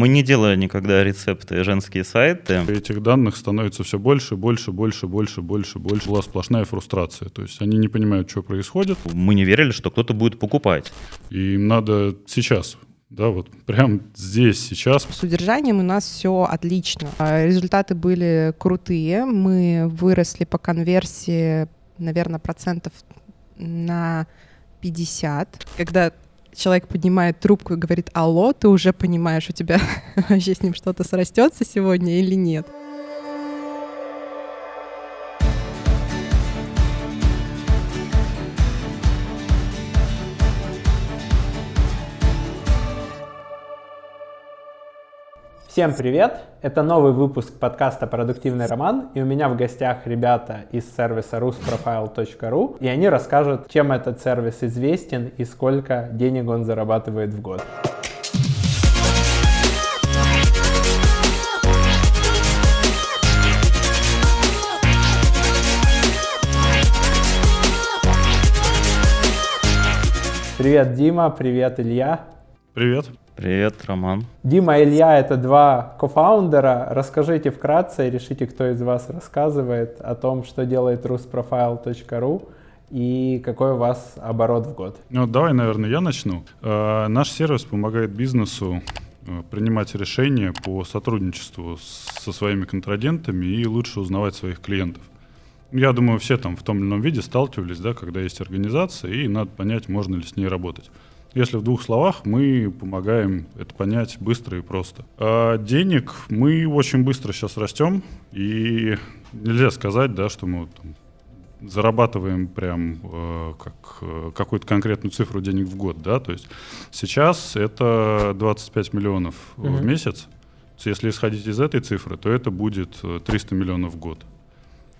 мы не делали никогда рецепты женские сайты. Этих данных становится все больше, больше, больше, больше, больше, больше. Была сплошная фрустрация. То есть они не понимают, что происходит. Мы не верили, что кто-то будет покупать. И им надо сейчас да, вот прям здесь, сейчас. С удержанием у нас все отлично. А результаты были крутые. Мы выросли по конверсии, наверное, процентов на 50. Когда человек поднимает трубку и говорит «Алло», ты уже понимаешь, у тебя вообще с ним что-то срастется сегодня или нет. Всем привет! Это новый выпуск подкаста «Продуктивный роман», и у меня в гостях ребята из сервиса rusprofile.ru, и они расскажут, чем этот сервис известен и сколько денег он зарабатывает в год. Привет, Дима, привет, Илья. Привет. Привет, Роман. Дима и Илья — это два кофаундера. Расскажите вкратце и решите, кто из вас рассказывает о том, что делает rusprofile.ru и какой у вас оборот в год. Ну, давай, наверное, я начну. Э, наш сервис помогает бизнесу э, принимать решения по сотрудничеству со своими контрагентами и лучше узнавать своих клиентов. Я думаю, все там в том или ином виде сталкивались, да, когда есть организация, и надо понять, можно ли с ней работать. Если в двух словах, мы помогаем это понять быстро и просто. А денег мы очень быстро сейчас растем, и нельзя сказать, да, что мы там, зарабатываем прям э, как э, какую-то конкретную цифру денег в год, да, то есть сейчас это 25 миллионов mm-hmm. в месяц. Если исходить из этой цифры, то это будет 300 э, миллионов в год.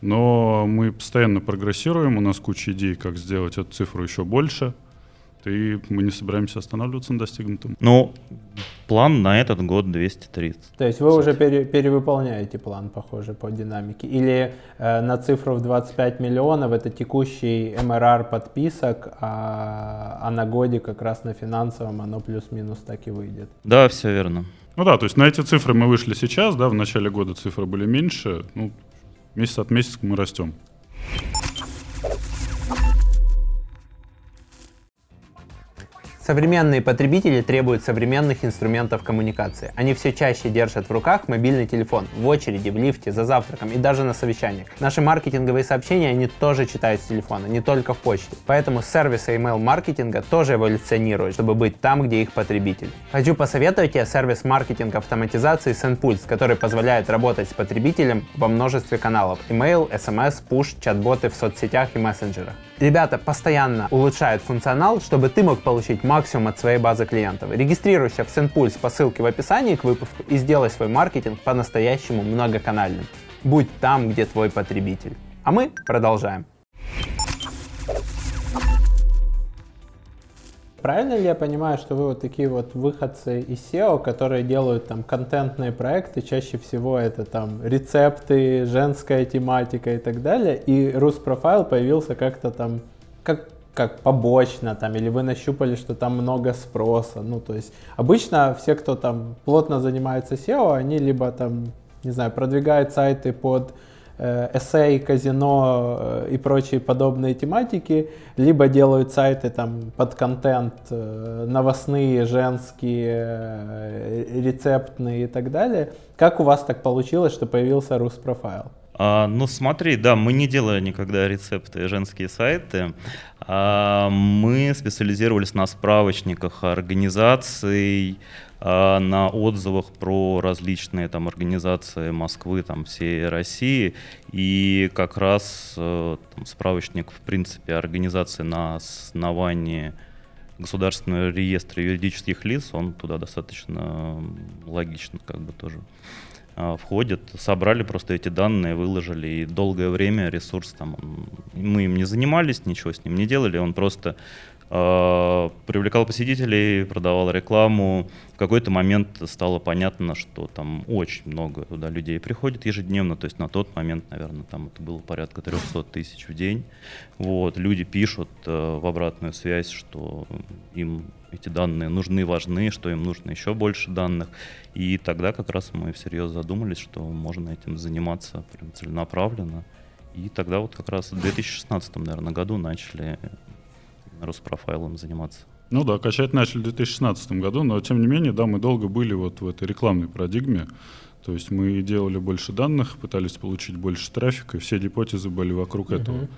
Но мы постоянно прогрессируем, у нас куча идей, как сделать эту цифру еще больше – и мы не собираемся останавливаться на достигнутом. Ну, план на этот год 230. То есть вы уже пере, перевыполняете план, похоже, по динамике? Или э, на цифру в 25 миллионов это текущий МРР подписок, а, а на годе как раз на финансовом оно плюс-минус так и выйдет? Да, все верно. Ну да, то есть на эти цифры мы вышли сейчас, да, в начале года цифры были меньше, ну, месяц от месяца мы растем. Современные потребители требуют современных инструментов коммуникации. Они все чаще держат в руках мобильный телефон, в очереди, в лифте, за завтраком и даже на совещаниях. Наши маркетинговые сообщения они тоже читают с телефона, не только в почте. Поэтому сервисы email-маркетинга тоже эволюционируют, чтобы быть там, где их потребитель. Хочу посоветовать тебе сервис маркетинг автоматизации SendPulse, который позволяет работать с потребителем во множестве каналов. Email, SMS, push, чат-боты в соцсетях и мессенджерах. Ребята постоянно улучшают функционал, чтобы ты мог получить максимум от своей базы клиентов. Регистрируйся в SendPulse по ссылке в описании к выпуску и сделай свой маркетинг по-настоящему многоканальным. Будь там, где твой потребитель. А мы продолжаем. Правильно ли я понимаю, что вы вот такие вот выходцы из SEO, которые делают там контентные проекты, чаще всего это там рецепты, женская тематика и так далее, и Руспрофайл появился как-то там, как как побочно там, или вы нащупали, что там много спроса. Ну, то есть обычно все, кто там плотно занимается SEO, они либо там, не знаю, продвигают сайты под Э, эссей, казино э, и прочие подобные тематики, либо делают сайты там под контент э, новостные, женские, рецептные и так далее. Как у вас так получилось, что появился Руспрофайл? А, ну смотри, да, мы не делали никогда рецепты женские сайты. А, мы специализировались на справочниках организаций, а, на отзывах про различные там организации Москвы, там всей России, и как раз э, там, справочник, в принципе, организации на основании государственного реестра юридических лиц, он туда достаточно логично как бы тоже входит. Собрали просто эти данные, выложили, и долгое время ресурс там, мы им не занимались, ничего с ним не делали, он просто э, привлекал посетителей, продавал рекламу. В какой-то момент стало понятно, что там очень много туда людей приходит ежедневно. То есть на тот момент, наверное, там это было порядка 300 тысяч в день. Вот, люди пишут э, в обратную связь, что им эти данные нужны, важны, что им нужно еще больше данных. И тогда как раз мы всерьез задумались, что можно этим заниматься прям целенаправленно. И тогда вот как раз в 2016, наверное, году начали Роспрофайлом заниматься. Ну да, качать начали в 2016 году, но тем не менее, да, мы долго были вот в этой рекламной парадигме. То есть мы делали больше данных, пытались получить больше трафика, и все гипотезы были вокруг uh-huh. этого.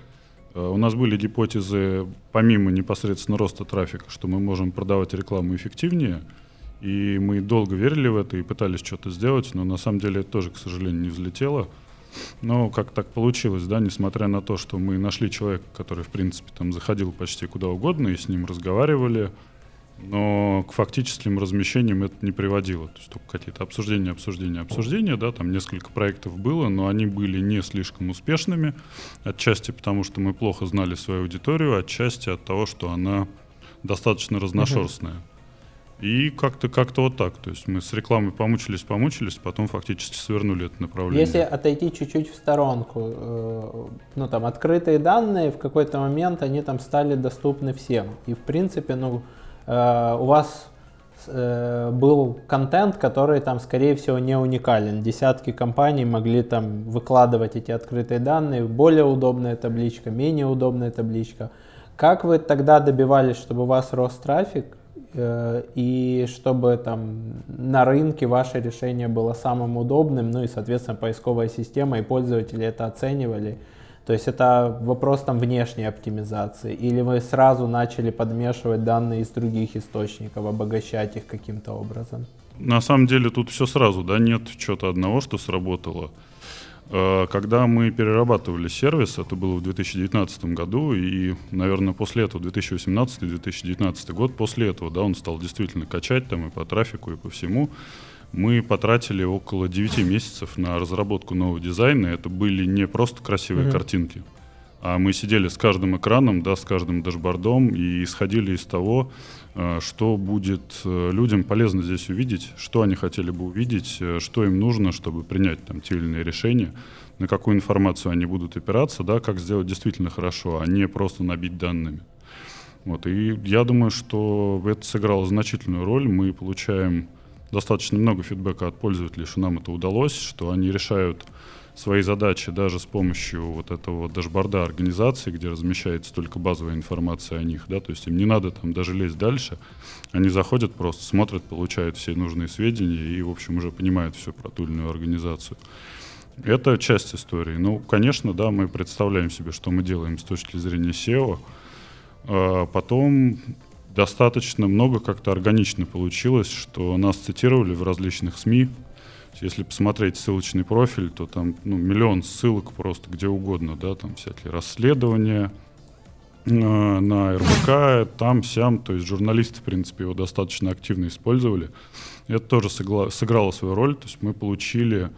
А, у нас были гипотезы, помимо непосредственно роста трафика, что мы можем продавать рекламу эффективнее, и мы долго верили в это и пытались что-то сделать, но на самом деле это тоже, к сожалению, не взлетело. Но как так получилось, да, несмотря на то, что мы нашли человека, который, в принципе, там заходил почти куда угодно и с ним разговаривали, но к фактическим размещениям это не приводило. То есть только какие-то обсуждения, обсуждения, обсуждения, да, там несколько проектов было, но они были не слишком успешными, отчасти потому, что мы плохо знали свою аудиторию, отчасти от того, что она достаточно разношерстная. Uh-huh. И как-то как вот так. То есть мы с рекламой помучились, помучились, потом фактически свернули это направление. Если отойти чуть-чуть в сторонку, э, ну там открытые данные в какой-то момент они там стали доступны всем. И в принципе, ну э, у вас э, был контент, который там, скорее всего, не уникален. Десятки компаний могли там выкладывать эти открытые данные, более удобная табличка, менее удобная табличка. Как вы тогда добивались, чтобы у вас рос трафик? Э, и чтобы там на рынке ваше решение было самым удобным, ну и, соответственно, поисковая система и пользователи это оценивали. То есть это вопрос там внешней оптимизации. Или вы сразу начали подмешивать данные из других источников, обогащать их каким-то образом? На самом деле тут все сразу, да, нет чего-то одного, что сработало. Э, когда мы перерабатывали сервис, это было в 2019 году, и, наверное, после этого, 2018-2019 год, после этого, да, он стал действительно качать там и по трафику, и по всему, мы потратили около 9 месяцев на разработку нового дизайна. Это были не просто красивые mm-hmm. картинки, а мы сидели с каждым экраном, да, с каждым дашбордом и исходили из того, что будет э, людям полезно здесь увидеть, что они хотели бы увидеть, э, что им нужно, чтобы принять там те или иные решения, на какую информацию они будут опираться, да, как сделать действительно хорошо, а не просто набить данными. Вот, и я думаю, что это сыграло значительную роль. Мы получаем достаточно много фидбэка от пользователей, что нам это удалось, что они решают свои задачи даже с помощью вот этого дашборда организации, где размещается только базовая информация о них, да, то есть им не надо там даже лезть дальше, они заходят просто, смотрят, получают все нужные сведения и, в общем, уже понимают все про ту или иную организацию. Это часть истории. Ну, конечно, да, мы представляем себе, что мы делаем с точки зрения SEO. А потом достаточно много как-то органично получилось, что нас цитировали в различных СМИ, если посмотреть ссылочный профиль, то там ну, миллион ссылок просто где угодно, да, там всякие расследования э, на РБК, там, сям, то есть журналисты, в принципе, его достаточно активно использовали. Это тоже сыгла, сыграло свою роль, то есть мы получили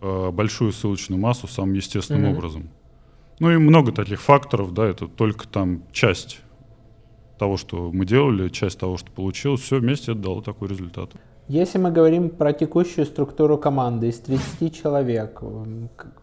э, большую ссылочную массу самым естественным mm-hmm. образом. Ну и много таких факторов, да, это только там часть того, что мы делали, часть того, что получилось, все вместе это дало такой результат. Если мы говорим про текущую структуру команды из 30 человек,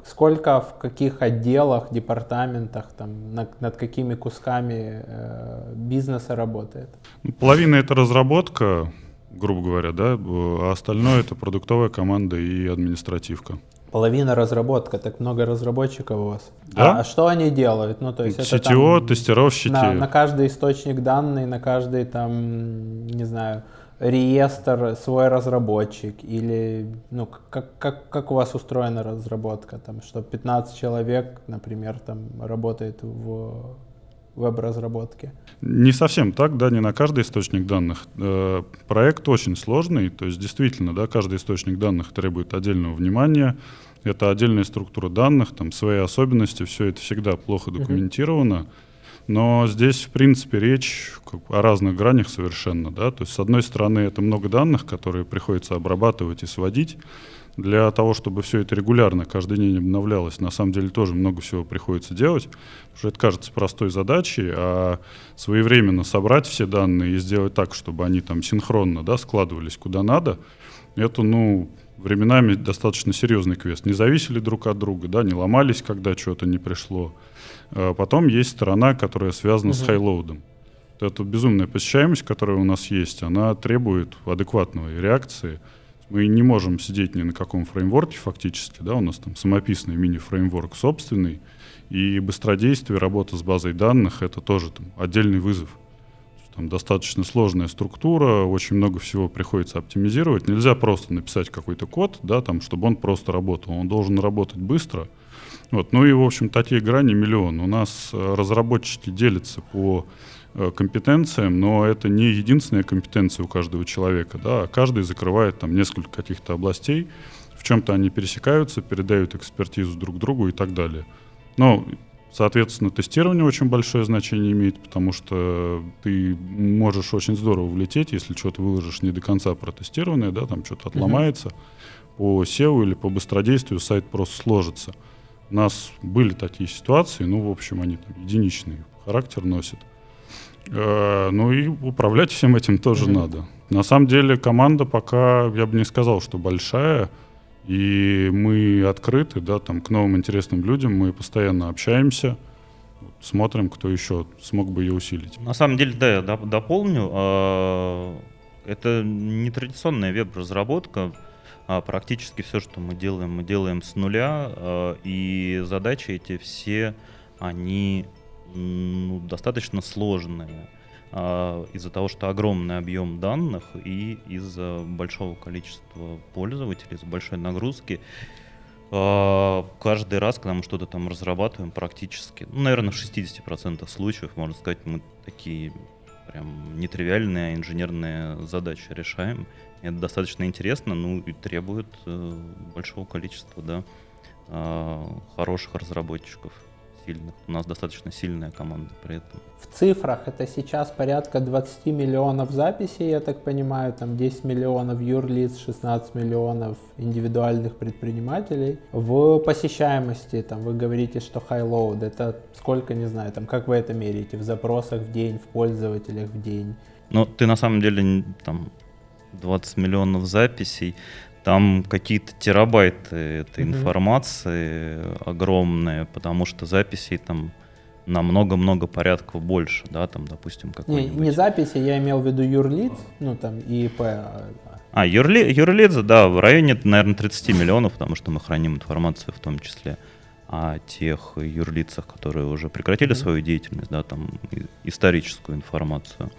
сколько в каких отделах, департаментах, там, над, над какими кусками э, бизнеса работает? Ну, половина это разработка, грубо говоря, да, а остальное это продуктовая команда и административка. Половина разработка, так много разработчиков у вас. Да? А, а что они делают? Ну, то есть CTO, это там тестировщики. На, на каждый источник данных, на каждый там, не знаю, реестр свой разработчик или ну как, как, как у вас устроена разработка? Там что 15 человек например там работает в веб-разработке? Не совсем так да не на каждый источник данных. Э, проект очень сложный то есть действительно да каждый источник данных требует отдельного внимания. Это отдельная структура данных там свои особенности все это всегда плохо документировано. uh-huh Но здесь, в принципе, речь о разных гранях совершенно. Да? То есть, с одной стороны, это много данных, которые приходится обрабатывать и сводить. Для того, чтобы все это регулярно каждый день обновлялось, на самом деле тоже много всего приходится делать. Потому что это кажется простой задачей, а своевременно собрать все данные и сделать так, чтобы они там синхронно да, складывались куда надо, это, ну, временами достаточно серьезный квест. Не зависели друг от друга, да, не ломались, когда что-то не пришло. А потом есть сторона, которая связана uh-huh. с хайлоудом. Эта безумная посещаемость, которая у нас есть, она требует адекватной реакции. Мы не можем сидеть ни на каком фреймворке фактически, да, у нас там самописный мини-фреймворк собственный, и быстродействие, работа с базой данных — это тоже там, отдельный вызов. Там достаточно сложная структура, очень много всего приходится оптимизировать. Нельзя просто написать какой-то код, да, там, чтобы он просто работал. Он должен работать быстро. Вот. Ну и, в общем, такие грани миллион. У нас э, разработчики делятся по э, компетенциям, но это не единственная компетенция у каждого человека. Да, каждый закрывает там несколько каких-то областей. В чем-то они пересекаются, передают экспертизу друг другу и так далее. Но Соответственно, тестирование очень большое значение имеет, потому что ты можешь очень здорово влететь, если что-то выложишь не до конца протестированное, да, там что-то отломается. Uh-huh. По SEO или по быстродействию сайт просто сложится. У нас были такие ситуации, ну, в общем, они там единичный характер носят. Э, ну и управлять всем этим тоже uh-huh. надо. На самом деле команда пока, я бы не сказал, что большая, и мы открыты, да, там, к новым интересным людям, мы постоянно общаемся, смотрим, кто еще смог бы ее усилить. На самом деле, да, я дополню. А, это не традиционная веб-разработка. А практически все, что мы делаем, мы делаем с нуля. А, и задачи эти все, они ну, достаточно сложные. А, из-за того, что огромный объем данных и из-за большого количества пользователей, из-за большой нагрузки, а, каждый раз, когда мы что-то там разрабатываем, практически, ну, наверное, в 60% случаев, можно сказать, мы такие прям нетривиальные инженерные задачи решаем. Это достаточно интересно, ну и требует э, большого количества, да, э, хороших разработчиков сильных. У нас достаточно сильная команда при этом. В цифрах это сейчас порядка 20 миллионов записей, я так понимаю, там 10 миллионов юрлиц, 16 миллионов индивидуальных предпринимателей. В посещаемости, там вы говорите, что high load, это сколько, не знаю, там как вы это меряете, в запросах в день, в пользователях в день? Ну, ты на самом деле там 20 миллионов записей, там какие-то терабайты этой mm-hmm. информации огромные, потому что записей там на много-много порядков больше, да, там, допустим, какой Не, не записи, я имел в виду юрлиц, ну, там, ИП. А, а юрли, юрлиц, да, в районе, наверное, 30 миллионов, потому что мы храним информацию в том числе о тех юрлицах, которые уже прекратили mm-hmm. свою деятельность, да, там, историческую информацию.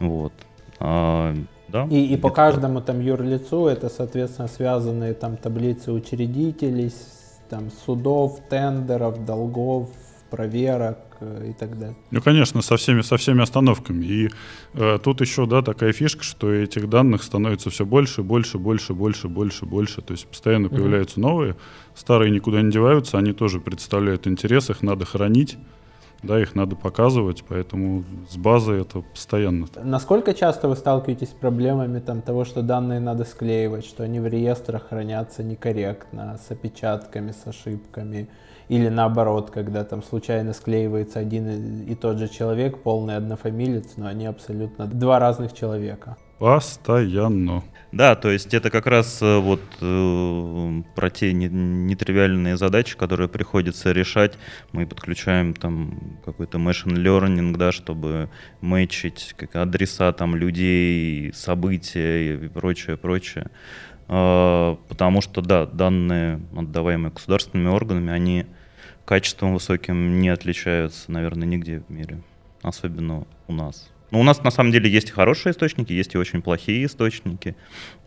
Вот. А, да? И, и по каждому там юрлицу это, соответственно, связанные там таблицы учредителей, там судов, тендеров, долгов, проверок э, и так далее. Ну, конечно, со всеми, со всеми остановками. И э, тут еще, да, такая фишка, что этих данных становится все больше, больше, больше, больше, больше, больше. То есть постоянно угу. появляются новые, старые никуда не деваются, они тоже представляют интерес, их надо хранить да, их надо показывать, поэтому с базой это постоянно. Насколько часто вы сталкиваетесь с проблемами там, того, что данные надо склеивать, что они в реестрах хранятся некорректно, с опечатками, с ошибками, или наоборот, когда там случайно склеивается один и тот же человек, полный однофамилец, но они абсолютно два разных человека? Постоянно. Да, то есть это как раз э, вот э, про те нетривиальные задачи, которые приходится решать. Мы подключаем там какой-то machine learning, да, чтобы мэчить как адреса там людей, события и прочее, прочее. Э, потому что, да, данные, отдаваемые государственными органами, они качеством высоким не отличаются, наверное, нигде в мире, особенно у нас. Ну, у нас на самом деле есть и хорошие источники, есть и очень плохие источники.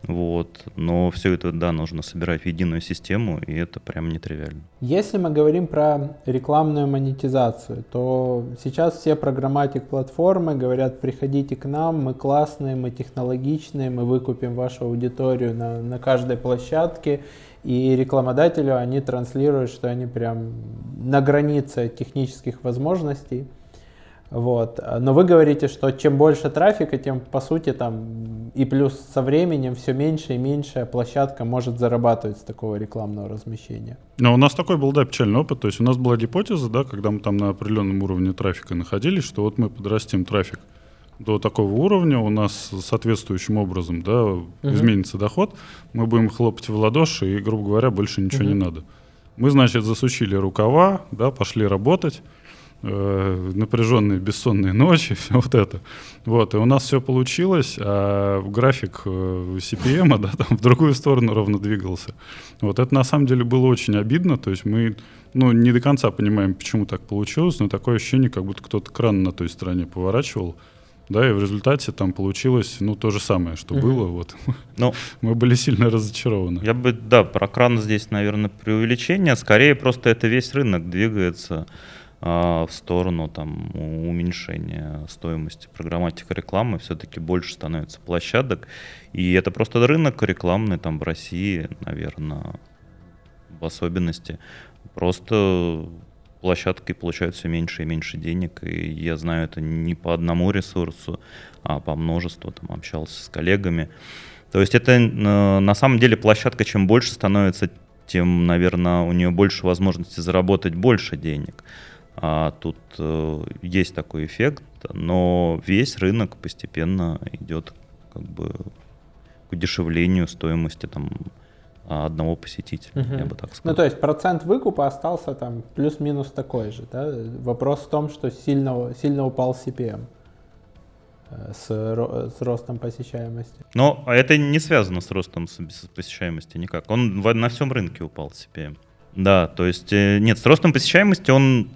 Вот. Но все это, да, нужно собирать в единую систему, и это прям нетривиально. Если мы говорим про рекламную монетизацию, то сейчас все программатик платформы говорят, приходите к нам, мы классные, мы технологичные, мы выкупим вашу аудиторию на, на каждой площадке, и рекламодателю они транслируют, что они прям на границе технических возможностей. Вот. Но вы говорите, что чем больше трафика, тем по сути там и плюс со временем все меньше и меньше площадка может зарабатывать с такого рекламного размещения. Но у нас такой был, да, печальный опыт. То есть у нас была гипотеза, да, когда мы там на определенном уровне трафика находились, что вот мы подрастим трафик до такого уровня, у нас соответствующим образом да, uh-huh. изменится доход, мы будем хлопать в ладоши и, грубо говоря, больше ничего uh-huh. не надо. Мы, значит, засучили рукава, да, пошли работать, э, напряженные бессонные ночи, все вот это. Вот, и у нас все получилось, а график э, CPM, да, там в другую сторону ровно двигался. Вот это на самом деле было очень обидно, то есть мы, ну, не до конца понимаем, почему так получилось, но такое ощущение, как будто кто-то кран на той стороне поворачивал, да, и в результате там получилось, ну, то же самое, что uh-huh. было, вот. Ну, мы были сильно разочарованы. Я бы, да, про кран здесь, наверное, преувеличение, скорее просто это весь рынок двигается в сторону там уменьшения стоимости программатика рекламы, все-таки больше становится площадок, и это просто рынок рекламный там в России, наверное, в особенности. Просто площадкой получают все меньше и меньше денег, и я знаю это не по одному ресурсу, а по множеству, там общался с коллегами. То есть это э, на самом деле площадка, чем больше становится, тем, наверное, у нее больше возможности заработать больше денег. А тут э, есть такой эффект, но весь рынок постепенно идет как бы к удешевлению стоимости там, одного посетителя, угу. я бы так сказал. Ну, то есть процент выкупа остался там плюс-минус такой же, да? Вопрос в том, что сильно, сильно упал CPM э, с, с ростом посещаемости. Но это не связано с ростом посещаемости никак. Он на всем рынке упал CPM. Да, то есть э, нет, с ростом посещаемости он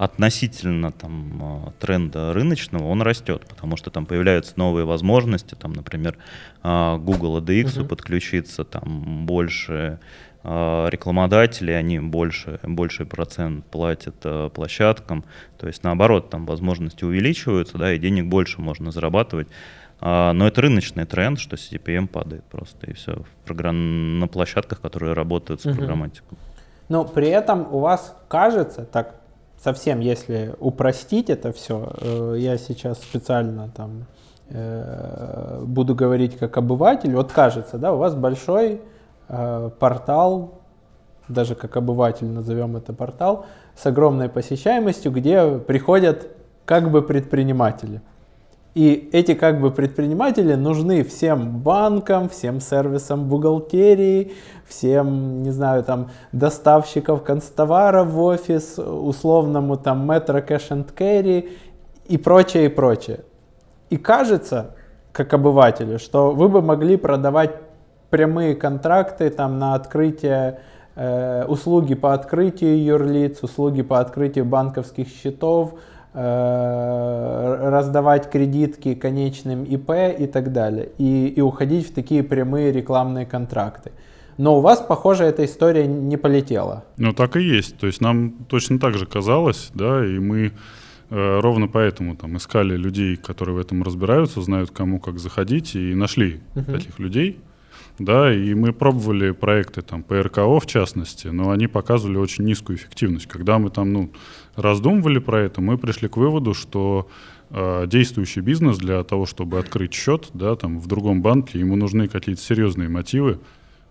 относительно там, а, тренда рыночного он растет, потому что там появляются новые возможности, там, например, а, Google ADX uh-huh. подключиться, там больше а, рекламодатели, они больше, больший процент платят площадкам, то есть наоборот, там возможности увеличиваются, да, и денег больше можно зарабатывать. Но это рыночный тренд, что CPM падает просто, и все, программ... на площадках, которые работают с программатикой. Но при этом у вас кажется, так совсем, если упростить это все, э, я сейчас специально там э, буду говорить как обыватель, вот кажется, да, у вас большой э, портал, даже как обыватель назовем это портал, с огромной посещаемостью, где приходят как бы предприниматели. И эти как бы предприниматели нужны всем банкам, всем сервисам бухгалтерии, всем, не знаю, там, доставщиков констовара в офис, условному там метро кэш and carry и прочее, и прочее. И кажется, как обывателю, что вы бы могли продавать прямые контракты там на открытие э, услуги по открытию юрлиц, услуги по открытию банковских счетов, раздавать кредитки конечным ИП и так далее, и, и уходить в такие прямые рекламные контракты. Но у вас, похоже, эта история не полетела. Ну, так и есть. То есть нам точно так же казалось, да, и мы э, ровно поэтому там искали людей, которые в этом разбираются, знают, кому как заходить, и нашли uh-huh. таких людей да, и мы пробовали проекты там по РКО в частности, но они показывали очень низкую эффективность. Когда мы там, ну, раздумывали про это, мы пришли к выводу, что э, действующий бизнес для того, чтобы открыть счет, да, там в другом банке, ему нужны какие-то серьезные мотивы,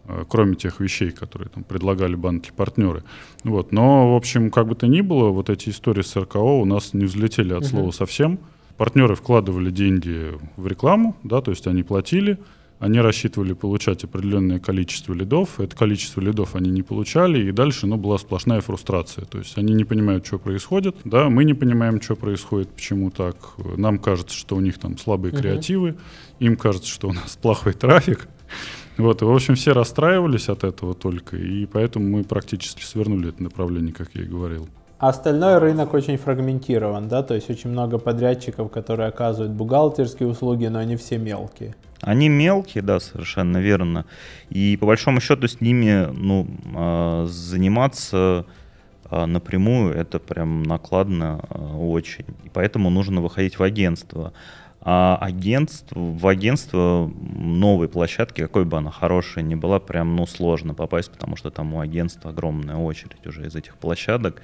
э, кроме тех вещей, которые там предлагали банки-партнеры. Вот. Но, в общем, как бы то ни было, вот эти истории с РКО у нас не взлетели от uh-huh. слова совсем. Партнеры вкладывали деньги в рекламу, да, то есть они платили, они рассчитывали получать определенное количество лидов, это количество лидов они не получали, и дальше ну, была сплошная фрустрация. То есть они не понимают, что происходит, да, мы не понимаем, что происходит, почему так. Нам кажется, что у них там слабые uh-huh. креативы, им кажется, что у нас плохой трафик. Вот, и, в общем, все расстраивались от этого только, и поэтому мы практически свернули это направление, как я и говорил. А остальной рынок очень фрагментирован, да, то есть очень много подрядчиков, которые оказывают бухгалтерские услуги, но они все мелкие. Они мелкие, да, совершенно верно. И по большому счету с ними ну, а, заниматься а, напрямую это прям накладно а, очень. И поэтому нужно выходить в агентство. А агентство, в агентство новой площадки, какой бы она хорошая ни была, прям ну, сложно попасть, потому что там у агентства огромная очередь уже из этих площадок.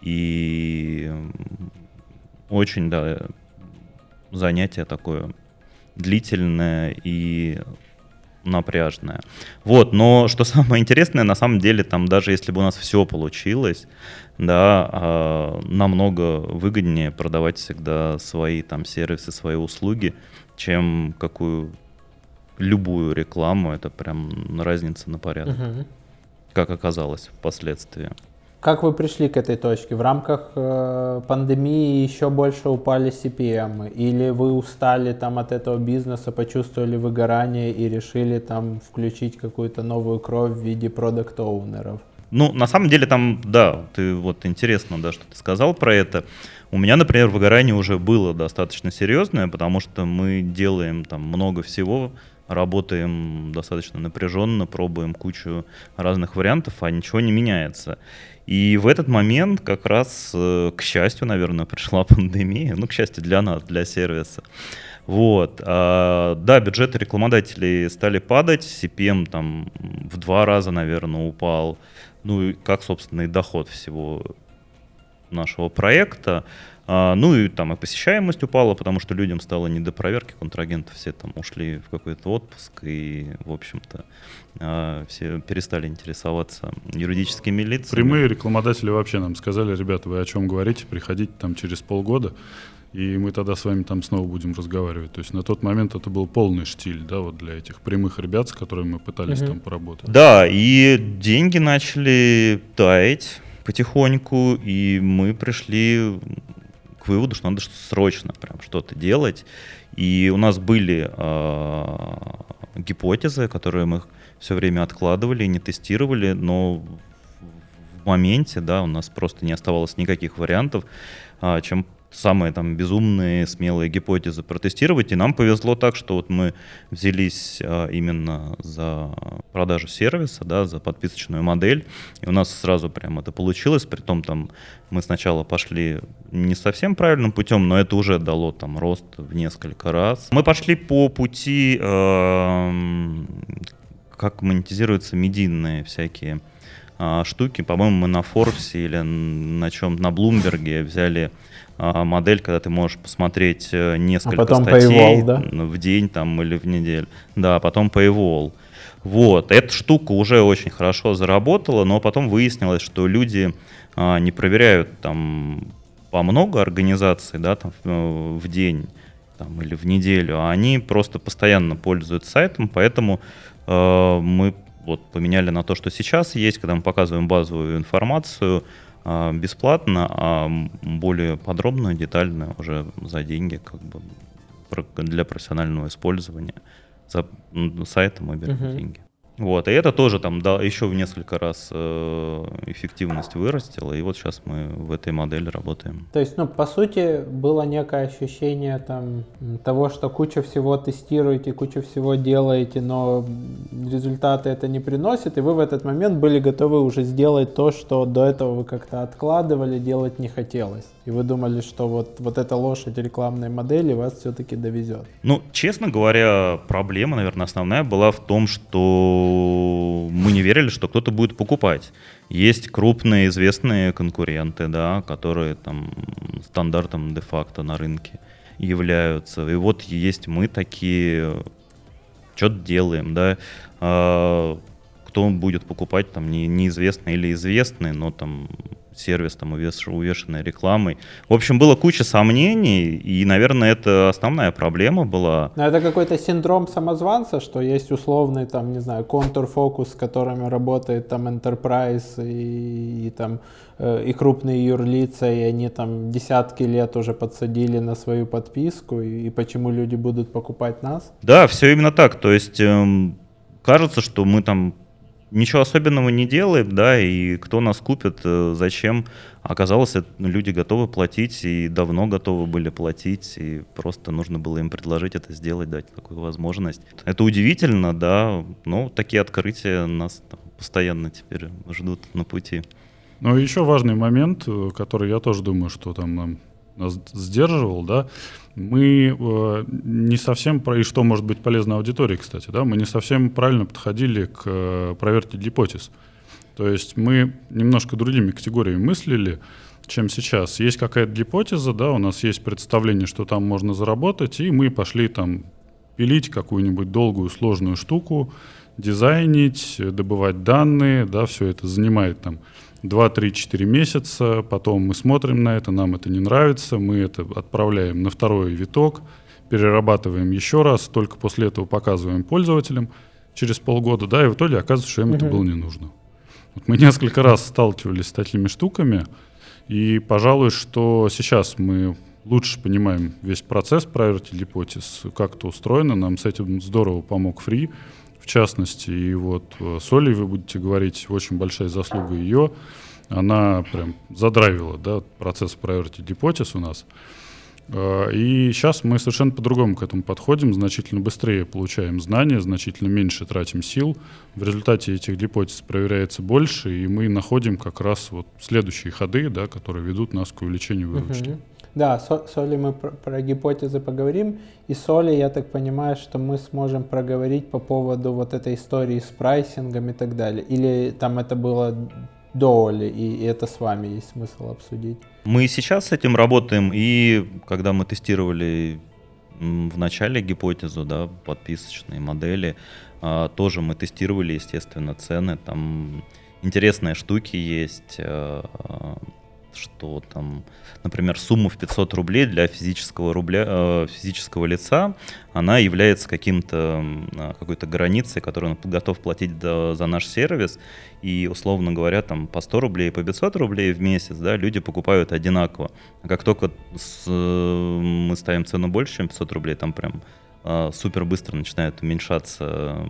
И очень, да, занятие такое длительное и напряжное. Вот, но что самое интересное, на самом деле, там даже если бы у нас все получилось, да, э, намного выгоднее продавать всегда свои там сервисы, свои услуги, чем какую любую рекламу. Это прям разница на порядок, угу. как оказалось впоследствии. Как вы пришли к этой точке? В рамках э, пандемии еще больше упали CPM? Или вы устали там от этого бизнеса, почувствовали выгорание и решили там включить какую-то новую кровь в виде продукт-оунеров? Ну, на самом деле там, да, ты вот интересно, да, что ты сказал про это. У меня, например, выгорание уже было достаточно серьезное, потому что мы делаем там много всего, работаем достаточно напряженно, пробуем кучу разных вариантов, а ничего не меняется. И в этот момент как раз, э, к счастью, наверное, пришла пандемия, ну, к счастью для нас, для сервиса. Вот. А, да, бюджеты рекламодателей стали падать, CPM там в два раза, наверное, упал. Ну, и как, собственно, и доход всего нашего проекта. А, ну и там и посещаемость упала, потому что людям стало не до проверки контрагентов, все там ушли в какой-то отпуск и, в общем-то, а, все перестали интересоваться юридическими лицами. Прямые рекламодатели вообще нам сказали, ребята, вы о чем говорите, приходите там через полгода, и мы тогда с вами там снова будем разговаривать. То есть на тот момент это был полный штиль, да, вот для этих прямых ребят, с которыми мы пытались угу. там поработать. Да, и деньги начали таять потихоньку, и мы пришли выводу, что надо срочно прям что-то делать. И у нас были э, гипотезы, которые мы все время откладывали, не тестировали, но в моменте, да, у нас просто не оставалось никаких вариантов, э, чем самые там безумные, смелые гипотезы протестировать. И нам повезло так, что вот мы взялись а, именно за продажу сервиса, да, за подписочную модель. И у нас сразу прям это получилось. Притом там мы сначала пошли не совсем правильным путем, но это уже дало там рост в несколько раз. Мы пошли по пути, э, как монетизируются медийные всякие э, штуки. По-моему, мы на Forbes или на чем на Блумберге взяли а, модель, когда ты можешь посмотреть э, несколько а потом статей paywall, да? в день там, или в неделю. Да, потом paywall. Вот, эта штука уже очень хорошо заработала, но потом выяснилось, что люди а, не проверяют там по много организаций, да, там в, в день там, или в неделю, а они просто постоянно пользуются сайтом, поэтому э, мы вот поменяли на то, что сейчас есть, когда мы показываем базовую информацию, а, бесплатно, а более подробно, детально уже за деньги, как бы для профессионального использования. За сайтом мы берем uh-huh. деньги. Вот, и это тоже там да, еще в несколько раз э, эффективность вырастила, и вот сейчас мы в этой модели работаем. То есть, ну, по сути, было некое ощущение там того, что куча всего тестируете, куча всего делаете, но результаты это не приносит, и вы в этот момент были готовы уже сделать то, что до этого вы как-то откладывали, делать не хотелось. И вы думали, что вот, вот эта лошадь рекламной модели вас все-таки довезет. Ну, честно говоря, проблема, наверное, основная была в том, что мы не верили, что кто-то будет покупать. Есть крупные известные конкуренты, да, которые там стандартом де-факто на рынке являются. И вот есть мы такие, что-то делаем, да, а, кто будет покупать, там, не, неизвестный или известный, но там сервис там увеш, увешанный рекламой. В общем, было куча сомнений, и, наверное, это основная проблема была. Но это какой-то синдром самозванца, что есть условный, там, не знаю, контур-фокус, с которыми работает там Enterprise и, и там э, и крупные юрлица, и они там десятки лет уже подсадили на свою подписку, и, и почему люди будут покупать нас? Да, все именно так. То есть эм, кажется, что мы там ничего особенного не делаем, да, и кто нас купит, э, зачем. Оказалось, люди готовы платить и давно готовы были платить, и просто нужно было им предложить это сделать, дать такую возможность. Это удивительно, да, но такие открытия нас постоянно теперь ждут на пути. Ну, еще важный момент, э, который я тоже думаю, что там нам сдерживал, да, мы э, не совсем, и что может быть полезно аудитории, кстати, да, мы не совсем правильно подходили к э, проверке гипотез. То есть мы немножко другими категориями мыслили, чем сейчас. Есть какая-то гипотеза, да, у нас есть представление, что там можно заработать, и мы пошли там пилить какую-нибудь долгую сложную штуку, дизайнить, добывать данные, да, все это занимает там 2-3-4 месяца, потом мы смотрим на это, нам это не нравится, мы это отправляем на второй виток, перерабатываем еще раз, только после этого показываем пользователям через полгода, да, и в итоге оказывается, что им uh-huh. это было не нужно. Вот мы несколько раз сталкивались с такими штуками, и, пожалуй, что сейчас мы лучше понимаем весь процесс priority гипотез, как это устроено. Нам с этим здорово помог Free, в частности. И вот э, с Олей вы будете говорить, очень большая заслуга ее. Она прям задрайвила да, процесс priority гипотез у нас. Э, и сейчас мы совершенно по-другому к этому подходим, значительно быстрее получаем знания, значительно меньше тратим сил. В результате этих гипотез проверяется больше, и мы находим как раз вот следующие ходы, да, которые ведут нас к увеличению выручки. Угу. Да, с Олей мы про, про гипотезы поговорим. И с Олей, я так понимаю, что мы сможем проговорить по поводу вот этой истории с прайсингом и так далее. Или там это было до Оли, и это с вами есть смысл обсудить? Мы сейчас с этим работаем, и когда мы тестировали в начале гипотезу, да, подписочные модели, а, тоже мы тестировали, естественно, цены. Там интересные штуки есть, а, что там, например, сумма в 500 рублей для физического, рубля, э, физического лица, она является каким-то, какой-то границей, которую он готов платить до, за наш сервис, и, условно говоря, там по 100 рублей, по 500 рублей в месяц, да, люди покупают одинаково. А как только с, мы ставим цену больше, чем 500 рублей, там прям э, супер быстро начинает уменьшаться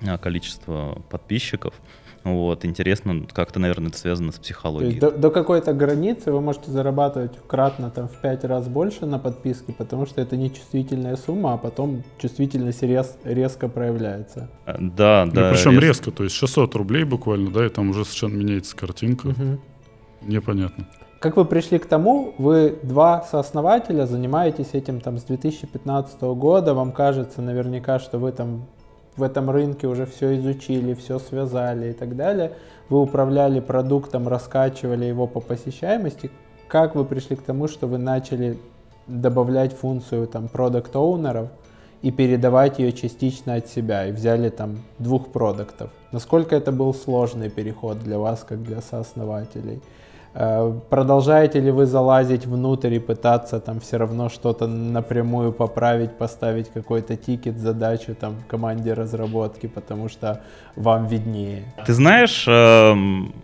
э, количество подписчиков, вот, интересно, как-то, наверное, это связано с психологией. до, до какой-то границы вы можете зарабатывать кратно там в пять раз больше на подписке, потому что это не чувствительная сумма, а потом чувствительность рез, резко проявляется. Э, да, ну, да. И причем резко. резко, то есть 600 рублей буквально, да, и там уже совершенно меняется картинка. Угу. Непонятно. Как вы пришли к тому, вы два сооснователя, занимаетесь этим там с 2015 года, вам кажется наверняка, что вы там в этом рынке уже все изучили, все связали и так далее, вы управляли продуктом, раскачивали его по посещаемости, как вы пришли к тому, что вы начали добавлять функцию там продукт оунеров и передавать ее частично от себя, и взяли там двух продуктов. Насколько это был сложный переход для вас, как для сооснователей? Э, продолжаете ли вы залазить внутрь и пытаться там все равно что-то напрямую поправить, поставить какой-то тикет, задачу там команде разработки, потому что вам виднее? Ты знаешь, эм,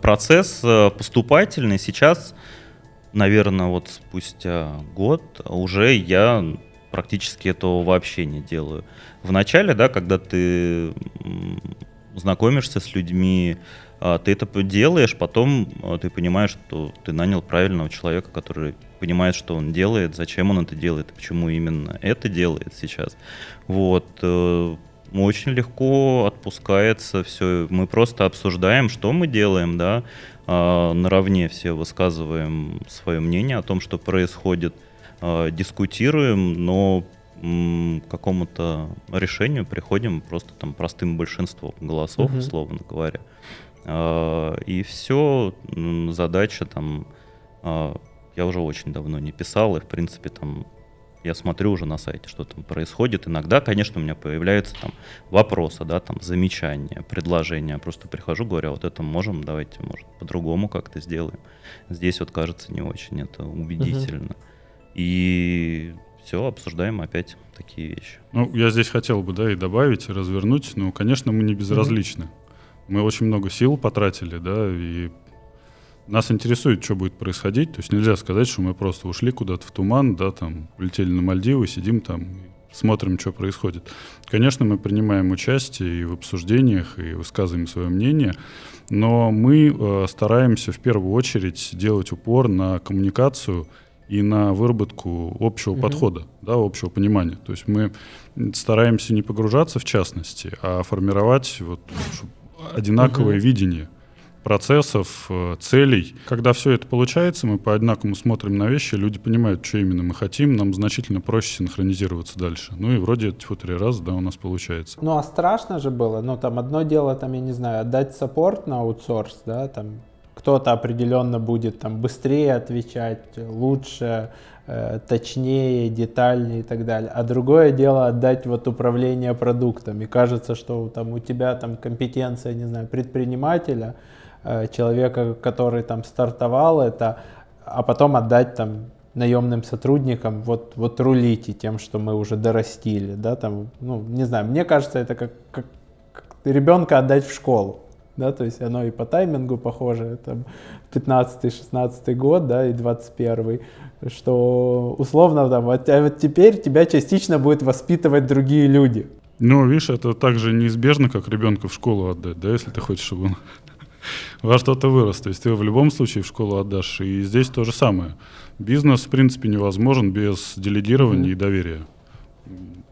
процесс э, поступательный сейчас, наверное, вот спустя год уже я практически этого вообще не делаю. В начале, да, когда ты знакомишься с людьми, ты это делаешь, потом а, ты понимаешь, что ты нанял правильного человека, который понимает, что он делает, зачем он это делает, почему именно это делает сейчас. Вот. Э, очень легко отпускается все. Мы просто обсуждаем, что мы делаем, да, а, наравне все высказываем свое мнение о том, что происходит, дискутируем, но к какому-то решению приходим просто там простым большинством голосов, угу. условно говоря. А, и все, задача там, а, я уже очень давно не писал, и в принципе там я смотрю уже на сайте, что там происходит. Иногда, конечно, у меня появляются там вопросы, да, там замечания, предложения. Просто прихожу, говорю, «А вот это можем, давайте, может, по-другому как-то сделаем. Здесь вот кажется не очень это убедительно. Uh-huh. И все, обсуждаем опять такие вещи. Ну, я здесь хотел бы, да, и добавить, и развернуть. Ну, конечно, мы не безразличны. Uh-huh мы очень много сил потратили, да, и нас интересует, что будет происходить. То есть нельзя сказать, что мы просто ушли куда-то в туман, да, там, улетели на Мальдивы, сидим там, смотрим, что происходит. Конечно, мы принимаем участие и в обсуждениях, и высказываем свое мнение, но мы э, стараемся в первую очередь делать упор на коммуникацию и на выработку общего угу. подхода, да, общего понимания. То есть мы стараемся не погружаться в частности, а формировать вот, одинаковое угу. видение процессов, э, целей. Когда все это получается, мы по-одинаковому смотрим на вещи, люди понимают, что именно мы хотим, нам значительно проще синхронизироваться дальше. Ну и вроде тьфу, три раза, да, у нас получается. Ну а страшно же было, ну там одно дело, там, я не знаю, отдать саппорт на аутсорс, да, там кто-то определенно будет там быстрее отвечать, лучше, э, точнее, детальнее и так далее. А другое дело отдать вот управление продуктом. И кажется, что там у тебя там компетенция, не знаю, предпринимателя, э, человека, который там стартовал это, а потом отдать там наемным сотрудникам вот, вот рулите тем, что мы уже дорастили, да, там, ну, не знаю, мне кажется, это как, как, как ребенка отдать в школу, да, то есть оно и по таймингу похоже, там, 15-16 год, да, и 21 что условно там, вот, а вот теперь тебя частично будет воспитывать другие люди. Ну, видишь, это так же неизбежно, как ребенка в школу отдать, да, если ты хочешь, чтобы он во что-то вырос. То есть ты его в любом случае в школу отдашь. И здесь то же самое. Бизнес, в принципе, невозможен без делегирования mm-hmm. и доверия.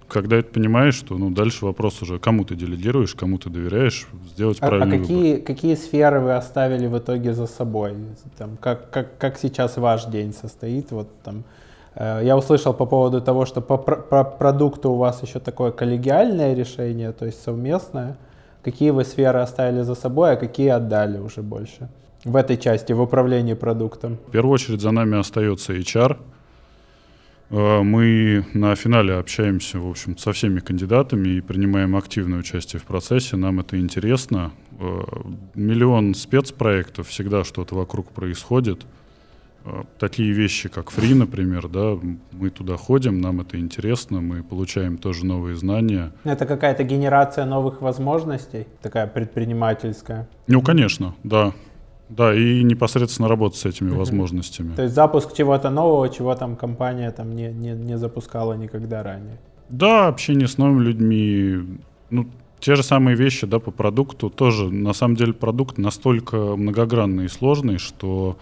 Когда ты понимаешь, что ну, дальше вопрос уже, кому ты делегируешь, кому ты доверяешь, сделать а, правильный а какие, выбор. какие сферы вы оставили в итоге за собой? Там, как, как, как сейчас ваш день состоит? Вот, там, э, я услышал по поводу того, что по, по продукту у вас еще такое коллегиальное решение, то есть совместное. Какие вы сферы оставили за собой, а какие отдали уже больше? в этой части, в управлении продуктом? В первую очередь за нами остается HR. Э, мы на финале общаемся, в общем, со всеми кандидатами и принимаем активное участие в процессе. Нам это интересно. Э, миллион спецпроектов, всегда что-то вокруг происходит. Э, такие вещи, как фри, например, да, мы туда ходим, нам это интересно, мы получаем тоже новые знания. Это какая-то генерация новых возможностей, такая предпринимательская? Ну, конечно, да. Да, и непосредственно работать с этими uh-huh. возможностями. То есть запуск чего-то нового, чего там компания там не, не, не запускала никогда ранее. Да, общение с новыми людьми, ну, те же самые вещи, да, по продукту тоже. На самом деле продукт настолько многогранный и сложный, что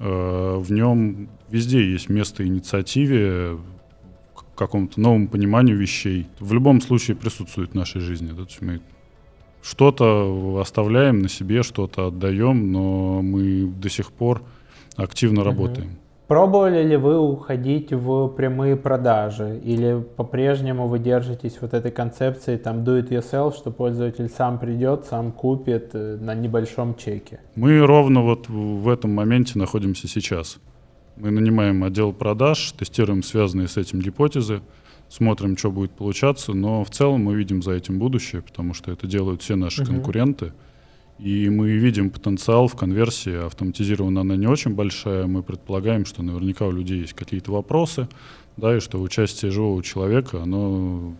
э, в нем везде есть место инициативе, какому-то новому пониманию вещей. В любом случае присутствует в нашей жизни. Да, то есть мы что-то оставляем на себе, что-то отдаем, но мы до сих пор активно угу. работаем. Пробовали ли вы уходить в прямые продажи или по-прежнему вы держитесь вот этой концепции там do it yourself, что пользователь сам придет, сам купит э, на небольшом чеке? Мы ровно вот в этом моменте находимся сейчас. Мы нанимаем отдел продаж, тестируем связанные с этим гипотезы, смотрим, что будет получаться, но в целом мы видим за этим будущее, потому что это делают все наши uh-huh. конкуренты. И мы видим потенциал в конверсии. Автоматизированно она не очень большая. Мы предполагаем, что наверняка у людей есть какие-то вопросы, да, и что участие живого человека, оно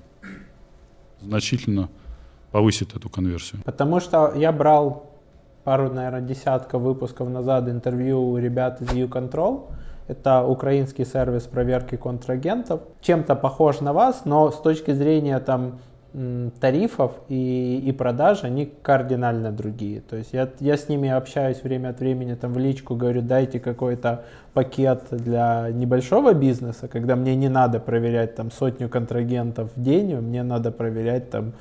значительно повысит эту конверсию. Потому что я брал пару, наверное, десятков выпусков назад интервью у ребят из U-Control, это украинский сервис проверки контрагентов. Чем-то похож на вас, но с точки зрения там тарифов и, и продаж, они кардинально другие. То есть я, я с ними общаюсь время от времени, там в личку говорю, дайте какой-то пакет для небольшого бизнеса, когда мне не надо проверять там сотню контрагентов в день, мне надо проверять там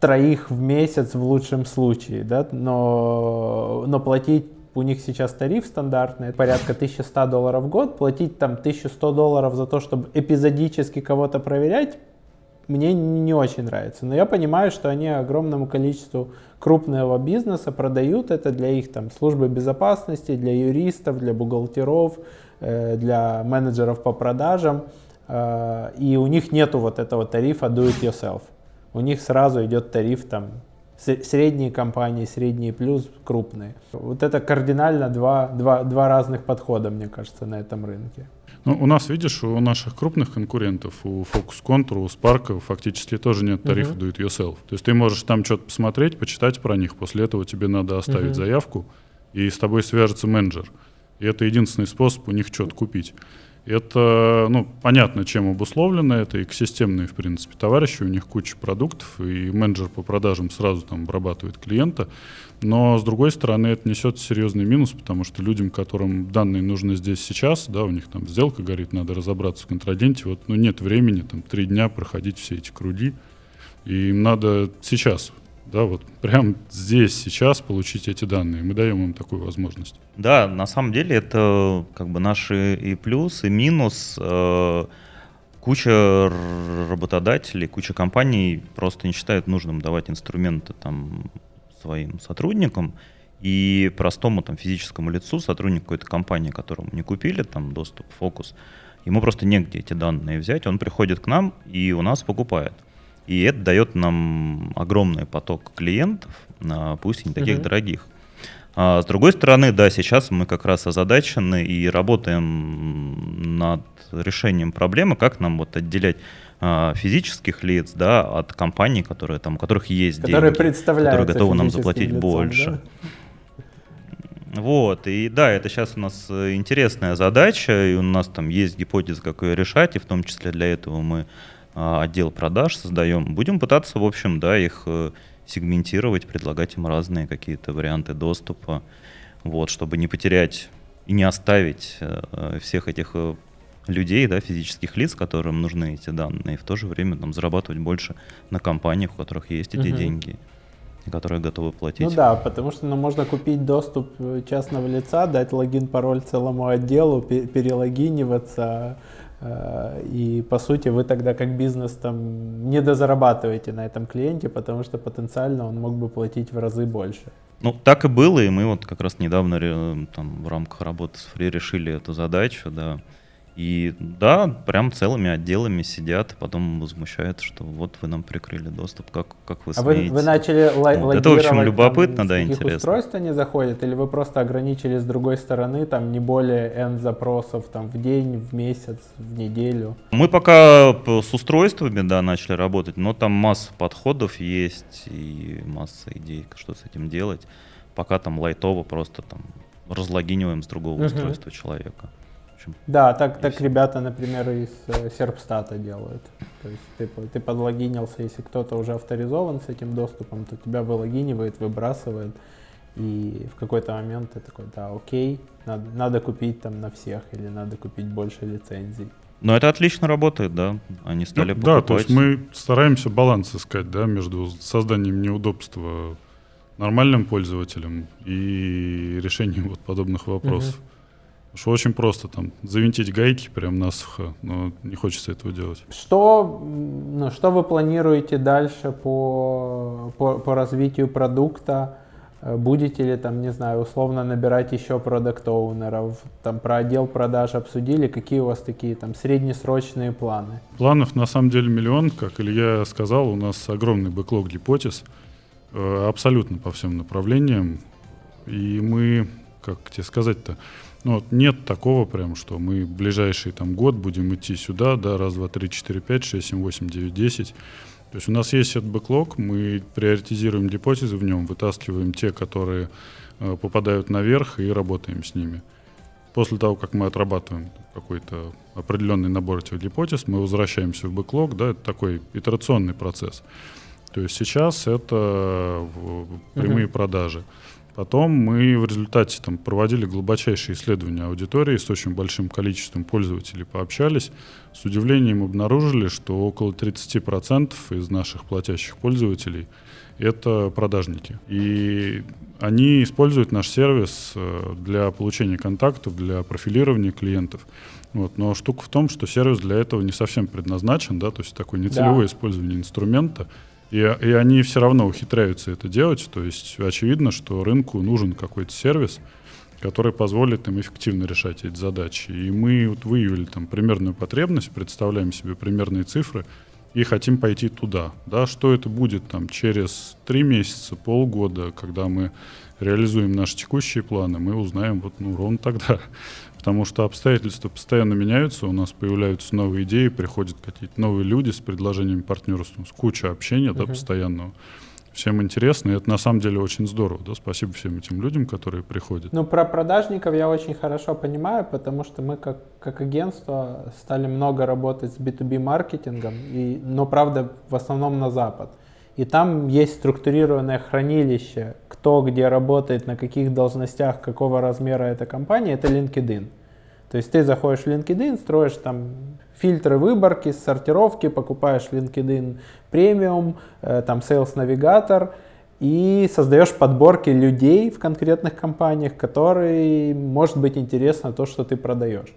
троих в месяц в лучшем случае, да, но, но платить у них сейчас тариф стандартный, порядка 1100 долларов в год, платить там 1100 долларов за то, чтобы эпизодически кого-то проверять, мне не очень нравится. Но я понимаю, что они огромному количеству крупного бизнеса продают это для их там службы безопасности, для юристов, для бухгалтеров, э, для менеджеров по продажам. Э, и у них нету вот этого тарифа do it yourself. У них сразу идет тариф там средние компании, средние плюс, крупные. Вот это кардинально два, два, два разных подхода, мне кажется, на этом рынке. Ну, у нас, видишь, у наших крупных конкурентов, у Focus Contour, у Spark фактически тоже нет тарифа uh-huh. do it yourself. То есть ты можешь там что-то посмотреть, почитать про них, после этого тебе надо оставить uh-huh. заявку, и с тобой свяжется менеджер. И это единственный способ у них что-то купить. Это, ну, понятно, чем обусловлено, это экосистемные, в принципе, товарищи, у них куча продуктов, и менеджер по продажам сразу там обрабатывает клиента, но, с другой стороны, это несет серьезный минус, потому что людям, которым данные нужны здесь сейчас, да, у них там сделка горит, надо разобраться в контрагенте, вот, ну, нет времени, там, три дня проходить все эти круги, и им надо сейчас да, вот прямо здесь, сейчас получить эти данные. Мы даем им такую возможность. Да, на самом деле это как бы наши и плюс, и минус. Э, куча работодателей, куча компаний просто не считают нужным давать инструменты там своим сотрудникам, И простому там физическому лицу, сотруднику какой-то компании, которому не купили там доступ, фокус, ему просто негде эти данные взять, он приходит к нам и у нас покупает. И это дает нам огромный поток клиентов, пусть и не таких uh-huh. дорогих. А с другой стороны, да, сейчас мы как раз озадачены и работаем над решением проблемы, как нам вот отделять а, физических лиц, да, от компаний, которые там, у которых есть которые деньги, которые готовы нам заплатить лицом, больше. Да? Вот, и да, это сейчас у нас э, интересная задача, и у нас там есть гипотеза, как ее решать, и в том числе для этого мы а, отдел продаж создаем. Будем пытаться, в общем, да, их э, сегментировать, предлагать им разные какие-то варианты доступа, вот, чтобы не потерять и не оставить э, всех этих э, людей, да, физических лиц, которым нужны эти данные, и в то же время там, зарабатывать больше на компаниях, у которых есть эти угу. деньги которые готовы платить. Ну да, потому что ну, можно купить доступ э, частного лица, дать логин, пароль целому отделу, перелогиниваться, Э, и по сути вы тогда как бизнес там не дозарабатываете на этом клиенте, потому что потенциально он мог бы платить в разы больше. Ну, так и было, и мы вот как раз недавно там, в рамках работы с Фри решили эту задачу, да. И да, прям целыми отделами сидят, потом возмущаются, что вот вы нам прикрыли доступ, как, как вы смеете. А вы, вы начали лай- вот Это, в общем, любопытно, там, да, интересно. устройств они заходят, или вы просто ограничили с другой стороны, там, не более N запросов там, в день, в месяц, в неделю? Мы пока с устройствами, да, начали работать, но там масса подходов есть и масса идей, что с этим делать. Пока там лайтово просто там разлогиниваем с другого uh-huh. устройства человека общем. Да, так, так ребята, например, из э, Серпстата делают. То есть ты, ты подлогинился, если кто-то уже авторизован с этим доступом, то тебя вылогинивает, выбрасывает. И в какой-то момент ты такой, да, окей, надо, надо купить там на всех или надо купить больше лицензий. Но это отлично работает, да. Они стали ну, покупать. Да, то есть мы стараемся баланс искать, да, между созданием неудобства нормальным пользователям и решением вот подобных вопросов. Угу. Что очень просто там завинтить гайки прям насухо, но не хочется этого делать. Что, ну, что вы планируете дальше по, по, по развитию продукта? Э, будете ли там, не знаю, условно набирать еще продукт-оунеров? Там про отдел продаж обсудили, какие у вас такие там среднесрочные планы? Планов на самом деле миллион, как Илья сказал, у нас огромный бэклог гипотез, э, абсолютно по всем направлениям. И мы, как тебе сказать-то, ну, вот нет такого прям, что мы в ближайший там год будем идти сюда, да, раз, два, три, четыре, пять, шесть, семь, восемь, девять, десять. То есть у нас есть этот бэклог, мы приоритизируем гипотезы в нем, вытаскиваем те, которые э, попадают наверх и работаем с ними. После того, как мы отрабатываем какой-то определенный набор этих гипотез, мы возвращаемся в бэклог, да, это такой итерационный процесс. То есть сейчас это прямые uh-huh. продажи. Потом мы в результате там, проводили глубочайшие исследования аудитории с очень большим количеством пользователей, пообщались. С удивлением обнаружили, что около 30% из наших платящих пользователей это продажники. И они используют наш сервис э, для получения контактов, для профилирования клиентов. Вот. Но штука в том, что сервис для этого не совсем предназначен, да, то есть такое нецелевое да. использование инструмента. И, и они все равно ухитряются это делать. То есть очевидно, что рынку нужен какой-то сервис, который позволит им эффективно решать эти задачи. И мы вот выявили там примерную потребность, представляем себе примерные цифры и хотим пойти туда. Да, что это будет там через три месяца, полгода, когда мы реализуем наши текущие планы, мы узнаем вот ну, ровно тогда потому что обстоятельства постоянно меняются, у нас появляются новые идеи, приходят какие-то новые люди с предложениями партнерства, с кучей общения uh-huh. да, постоянного. Всем интересно, и это на самом деле очень здорово. Да? Спасибо всем этим людям, которые приходят. Ну, про продажников я очень хорошо понимаю, потому что мы как, как агентство стали много работать с B2B маркетингом, и, но правда в основном на Запад. И там есть структурированное хранилище, кто где работает, на каких должностях, какого размера эта компания, это LinkedIn. То есть ты заходишь в LinkedIn, строишь там фильтры выборки, сортировки, покупаешь LinkedIn премиум, э, там Sales Navigator и создаешь подборки людей в конкретных компаниях, которые может быть интересно то, что ты продаешь.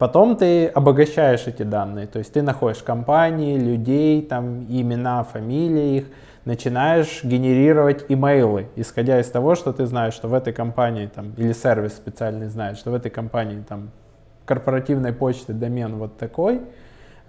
Потом ты обогащаешь эти данные, то есть ты находишь компании, людей, там имена, фамилии их, начинаешь генерировать имейлы, исходя из того, что ты знаешь, что в этой компании, там, или сервис специальный знает, что в этой компании там корпоративной почты домен вот такой,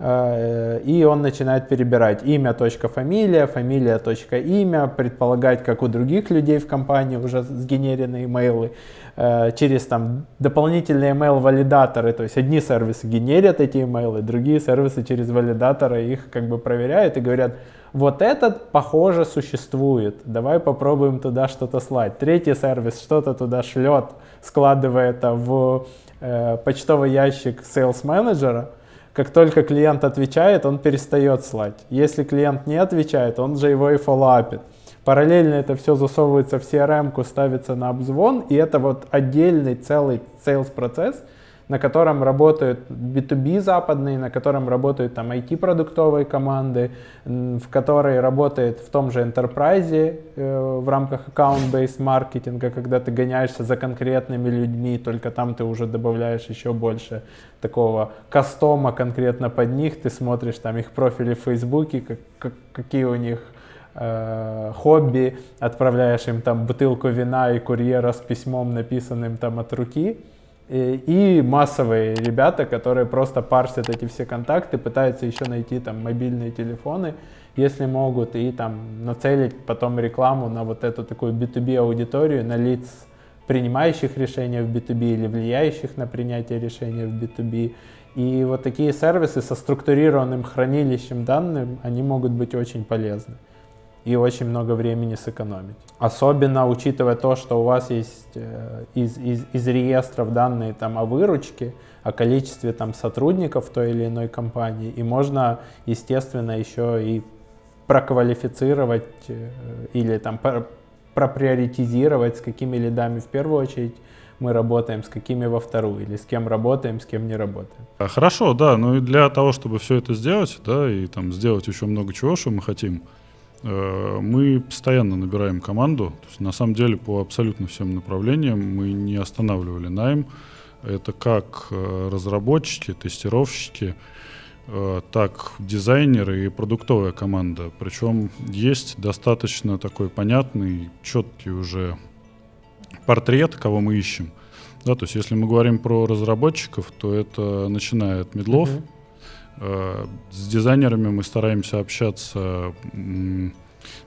и он начинает перебирать имя, точка, фамилия, фамилия, точка, имя, предполагать, как у других людей в компании уже сгенеренные имейлы, э, через там дополнительные email-валидаторы, то есть одни сервисы генерят эти имейлы, другие сервисы через валидаторы их как бы проверяют и говорят, вот этот, похоже, существует, давай попробуем туда что-то слать. Третий сервис что-то туда шлет, складывая это в э, почтовый ящик sales менеджера, как только клиент отвечает, он перестает слать. Если клиент не отвечает, он же его и фоллоуапит. Параллельно это все засовывается в CRM, ставится на обзвон, и это вот отдельный целый sales процесс, на котором работают B2B западные, на котором работают там IT-продуктовые команды, в которой работает в том же enterprise э, в рамках account-based маркетинга, когда ты гоняешься за конкретными людьми, только там ты уже добавляешь еще больше такого кастома конкретно под них, ты смотришь там их профили в Фейсбуке, как, как, какие у них э, хобби, отправляешь им там бутылку вина и курьера с письмом, написанным там от руки, и массовые ребята, которые просто парсят эти все контакты, пытаются еще найти там мобильные телефоны, если могут, и там нацелить потом рекламу на вот эту такую B2B аудиторию, на лиц, принимающих решения в B2B или влияющих на принятие решения в B2B. И вот такие сервисы со структурированным хранилищем данных, они могут быть очень полезны и очень много времени сэкономить. Особенно учитывая то, что у вас есть э, из, из, из реестров данные там, о выручке, о количестве там, сотрудников той или иной компании, и можно, естественно, еще и проквалифицировать э, или там проприоритизировать, с какими лидами в первую очередь мы работаем, с какими во вторую, или с кем работаем, с кем не работаем. А, хорошо, да, ну и для того, чтобы все это сделать, да, и там сделать еще много чего, что мы хотим, мы постоянно набираем команду. То есть, на самом деле по абсолютно всем направлениям мы не останавливали найм. Это как э, разработчики, тестировщики, э, так дизайнеры и продуктовая команда. Причем есть достаточно такой понятный, четкий уже портрет, кого мы ищем. Да, то есть если мы говорим про разработчиков, то это начиная от медлов, uh-huh Э, с дизайнерами мы стараемся общаться.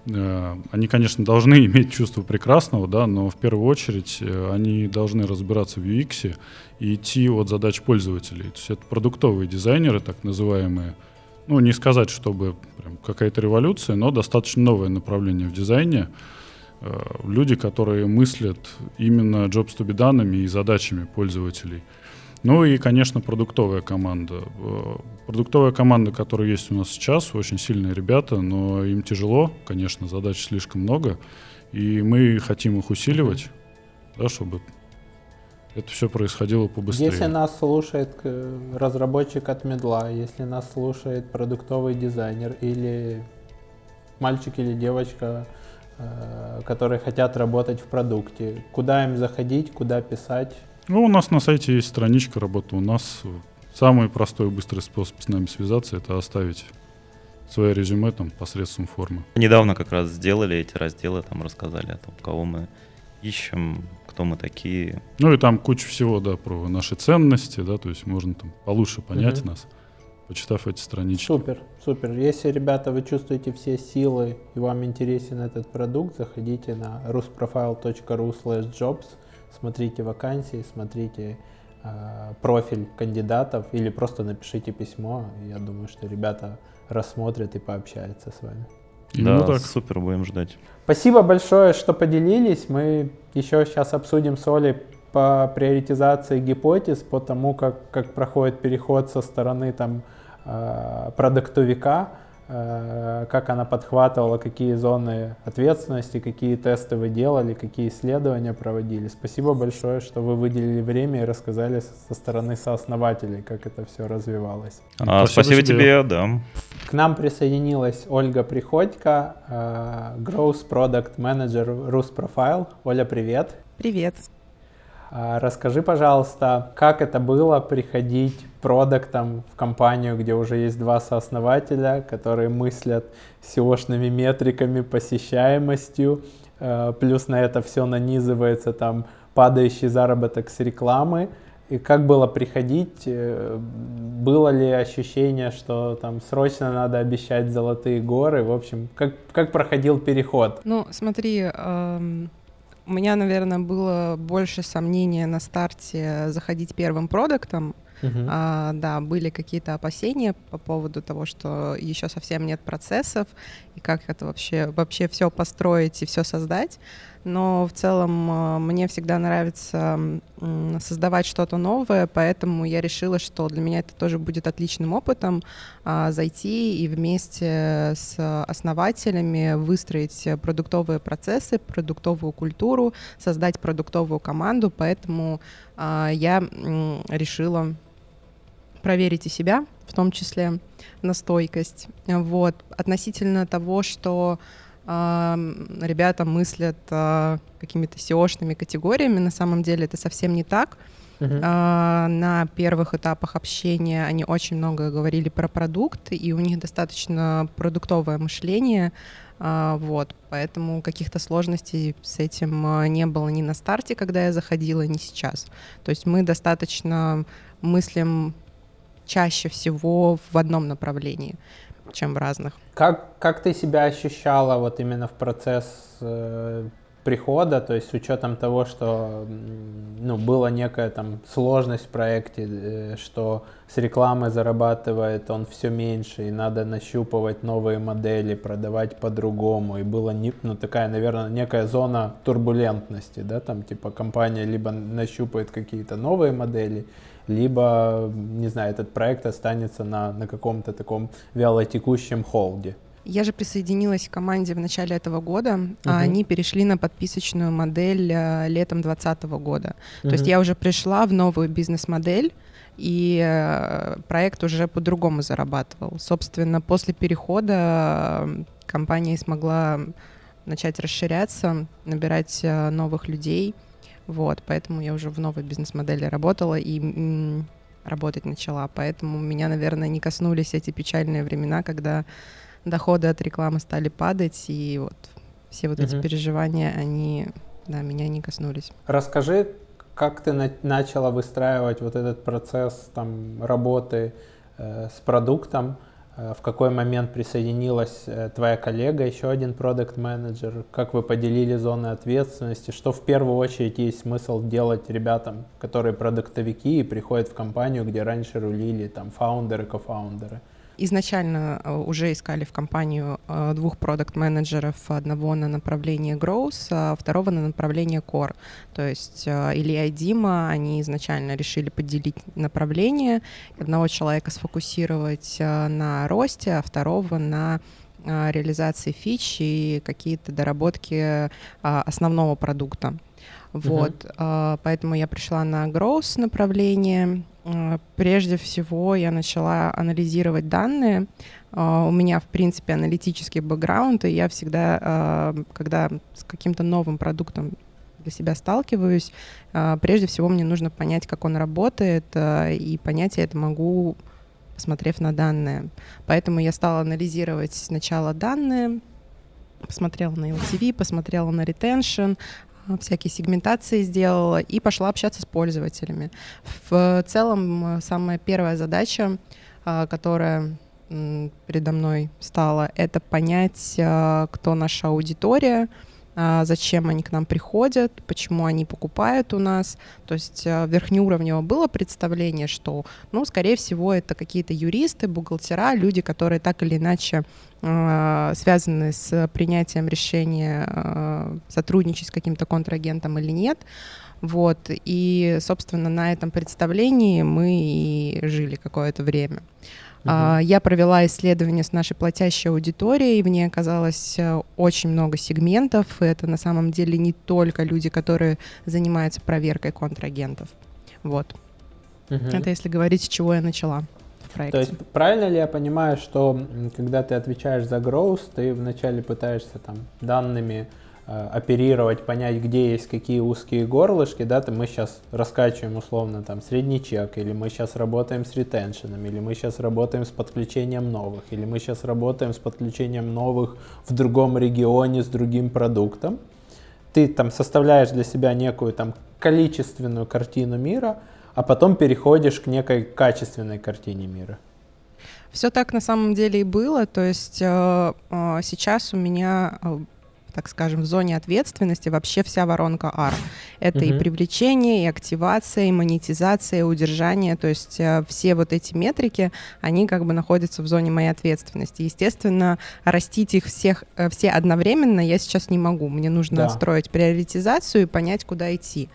Э, они, конечно, должны иметь чувство прекрасного, да, но в первую очередь э, они должны разбираться в UX и идти от задач пользователей. То есть это продуктовые дизайнеры, так называемые. Ну, не сказать, чтобы какая-то революция, но достаточно новое направление в дизайне. Люди, которые мыслят именно jobs to be данными и задачами пользователей – ну и, конечно, продуктовая команда. Э, продуктовая команда, которая есть у нас сейчас, очень сильные ребята, но им тяжело, конечно, задач слишком много, и мы хотим их усиливать, да, чтобы это все происходило побыстрее. Если нас слушает э, разработчик от медла, если нас слушает продуктовый дизайнер или мальчик или девочка, э, которые хотят работать в продукте, куда им заходить, куда писать, ну, у нас на сайте есть страничка работы. У нас самый простой и быстрый способ с нами связаться — это оставить свое резюме там посредством формы. Недавно как раз сделали эти разделы, там рассказали о том, кого мы ищем, кто мы такие. Ну и там куча всего, да, про наши ценности, да, то есть можно там получше понять угу. нас, почитав эти странички. Супер, супер. Если, ребята, вы чувствуете все силы и вам интересен этот продукт, заходите на rusprofile.ru jobs смотрите вакансии, смотрите э, профиль кандидатов или просто напишите письмо. Я думаю, что ребята рассмотрят и пообщаются с вами. Да, ну, так. супер, будем ждать. Спасибо большое, что поделились. Мы еще сейчас обсудим с Олей по приоритизации гипотез, по тому, как, как проходит переход со стороны там, э, продуктовика как она подхватывала, какие зоны ответственности, какие тесты вы делали, какие исследования проводили. Спасибо большое, что вы выделили время и рассказали со стороны сооснователей, как это все развивалось. А, спасибо, спасибо тебе, да. К нам присоединилась Ольга Приходько, э, Growth Product Manager Rus Profile. Оля, привет. Привет. А, расскажи, пожалуйста, как это было приходить продуктом в компанию, где уже есть два сооснователя, которые мыслят SEO-шными метриками, посещаемостью, э, плюс на это все нанизывается там падающий заработок с рекламы. И как было приходить? Э, было ли ощущение, что там срочно надо обещать золотые горы? В общем, как, как проходил переход? Ну, смотри, эм, у меня, наверное, было больше сомнения на старте заходить первым продуктом. Uh-huh. А, да, были какие-то опасения по поводу того, что еще совсем нет процессов и как это вообще вообще все построить и все создать но в целом э, мне всегда нравится создавать что-то новое, поэтому я решила, что для меня это тоже будет отличным опытом а, зайти и вместе с основателями выстроить продуктовые процессы, продуктовую культуру, создать продуктовую команду, поэтому а, я решила проверить и себя, в том числе на стойкость. Вот. Относительно того, что ребята мыслят а, какими-то SEO-шными категориями. На самом деле это совсем не так. Uh-huh. На первых этапах общения они очень много говорили про продукт, и у них достаточно продуктовое мышление. А, вот, поэтому каких-то сложностей с этим не было ни на старте, когда я заходила, ни сейчас. То есть мы достаточно мыслим чаще всего в одном направлении чем в разных. Как, как ты себя ощущала вот именно в процесс э, прихода, то есть с учетом того, что ну, была некая там сложность в проекте, э, что с рекламой зарабатывает он все меньше, и надо нащупывать новые модели, продавать по-другому, и была не, ну, такая, наверное, некая зона турбулентности, да, там типа компания либо нащупает какие-то новые модели, либо, не знаю, этот проект останется на, на каком-то таком вялотекущем холде. Я же присоединилась к команде в начале этого года, uh-huh. а они перешли на подписочную модель э, летом 2020 года. Uh-huh. То есть я уже пришла в новую бизнес-модель, и э, проект уже по-другому зарабатывал. Собственно, после перехода э, компания смогла начать расширяться, набирать новых людей. Вот, поэтому я уже в новой бизнес-модели работала и работать начала. Поэтому меня, наверное, не коснулись эти печальные времена, когда доходы от рекламы стали падать, и вот все вот эти переживания, они, да, меня не коснулись. Расскажи, как ты на- начала выстраивать вот этот процесс там работы э, с продуктом? Э, в какой момент присоединилась э, твоя коллега, еще один продукт менеджер, как вы поделили зоны ответственности, что в первую очередь есть смысл делать ребятам, которые продуктовики и приходят в компанию, где раньше рулили там фаундеры, кофаундеры. Изначально э, уже искали в компанию э, двух продукт-менеджеров, одного на направление Growth, а второго на направление Core. То есть э, Илья и Дима, они изначально решили поделить направление, одного человека сфокусировать на росте, а второго на реализации фич и какие-то доработки основного продукта. Вот, uh-huh. поэтому я пришла на growth направление. А, прежде всего я начала анализировать данные. А, у меня, в принципе, аналитический бэкграунд, и я всегда, когда с каким-то новым продуктом для себя сталкиваюсь, прежде всего мне нужно понять, как он работает, и понять я это могу, посмотрев на данные. Поэтому я стала анализировать сначала данные, посмотрела на LTV, посмотрела на retention, всякие сегментации сделала и пошла общаться с пользователями. В целом, самая первая задача, а, которая передо мной стала, это понять, а, кто наша аудитория, зачем они к нам приходят, почему они покупают у нас. То есть а, верхнеуровнево было представление, что, ну, скорее всего, это какие-то юристы, бухгалтера, люди, которые так или иначе а, связаны с принятием решения сотрудничать с каким-то контрагентом или нет. Вот, и, собственно, на этом представлении мы и жили какое-то время. Uh-huh. Я провела исследование с нашей платящей аудиторией, в ней оказалось э, очень много сегментов. Это на самом деле не только люди, которые занимаются проверкой контрагентов. Вот. Uh-huh. Это если говорить, с чего я начала. В проекте. То есть правильно ли я понимаю, что когда ты отвечаешь за growth, ты вначале пытаешься там данными оперировать, понять, где есть какие узкие горлышки, да, то мы сейчас раскачиваем условно там средний чек, или мы сейчас работаем с ретеншеном, или мы сейчас работаем с подключением новых, или мы сейчас работаем с подключением новых в другом регионе с другим продуктом. Ты там составляешь для себя некую там количественную картину мира, а потом переходишь к некой качественной картине мира. Все так на самом деле и было. То есть э, э, сейчас у меня э, так скажем, в зоне ответственности вообще вся воронка R. Это uh-huh. и привлечение, и активация, и монетизация, и удержание. То есть э, все вот эти метрики, они как бы находятся в зоне моей ответственности. Естественно, растить их всех, э, все одновременно я сейчас не могу. Мне нужно да. строить приоритизацию и понять, куда идти.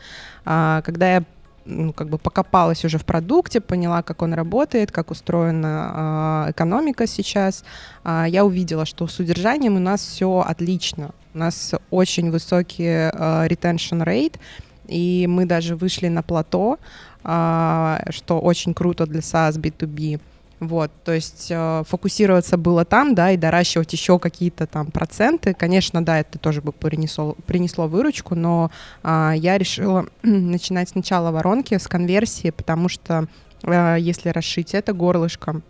А, когда я ну, как бы покопалась уже в продукте, поняла, как он работает, как устроена э, экономика сейчас, э, я увидела, что с удержанием у нас все отлично. У нас очень высокий э, retention rate, и мы даже вышли на плато, что очень круто для SaaS B2B. Вот, то есть э, фокусироваться было там, да, и доращивать еще какие-то там проценты. Конечно, да, это тоже бы принесло, принесло выручку, но э, я решила начинать сначала воронки с конверсии, потому что э, если расшить это горлышко,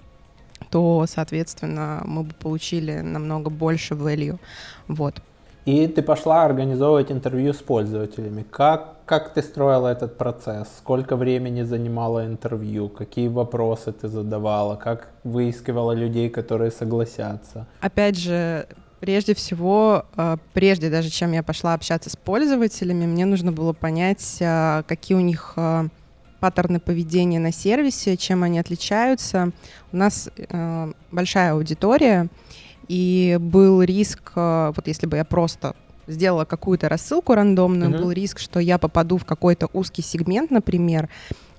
то, соответственно, мы бы получили намного больше value. Вот. И ты пошла организовывать интервью с пользователями. Как, как ты строила этот процесс? Сколько времени занимало интервью? Какие вопросы ты задавала? Как выискивала людей, которые согласятся? Опять же, прежде всего, э, прежде даже чем я пошла общаться с пользователями, мне нужно было понять, э, какие у них э, паттерны поведения на сервисе, чем они отличаются. У нас большая аудитория, и был риск, э, вот если бы я просто сделала какую-то рассылку рандомную, uh-huh. был риск, что я попаду в какой-то узкий сегмент, например,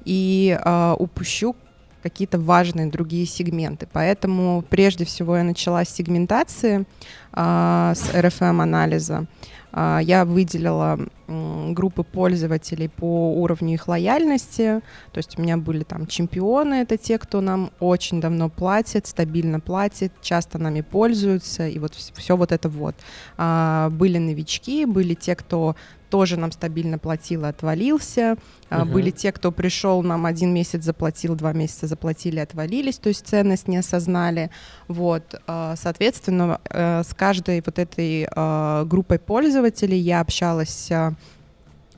и э, упущу какие-то важные другие сегменты. Поэтому прежде всего я начала с сегментации, с RFM-анализа. А, я выделила группы пользователей по уровню их лояльности. То есть у меня были там чемпионы, это те, кто нам очень давно платит, стабильно платит, часто нами пользуются, и вот все вот это вот. А, были новички, были те, кто тоже нам стабильно платил и отвалился. Uh-huh. Были те, кто пришел, нам один месяц заплатил, два месяца заплатили, отвалились, то есть ценность не осознали. Вот, а, соответственно, э, с каждой вот этой а, группой пользователей. Я общалась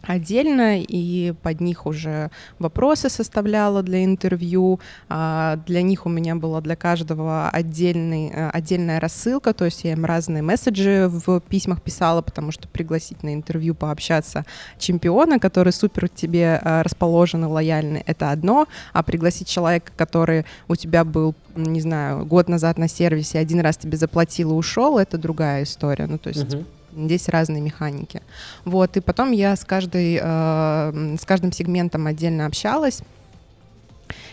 отдельно, и под них уже вопросы составляла для интервью. А, для них у меня была для каждого отдельный, э, отдельная рассылка, то есть я им разные месседжи в письмах писала, потому что пригласить на интервью пообщаться чемпиона, который супер тебе э, расположен и лояльный, это одно, а пригласить человека, который у тебя был, не знаю, год назад на сервисе, один раз тебе заплатил и ушел, это другая история. Ну, то есть uh-huh Здесь разные механики. Вот, и потом я с, каждой, э, с каждым сегментом отдельно общалась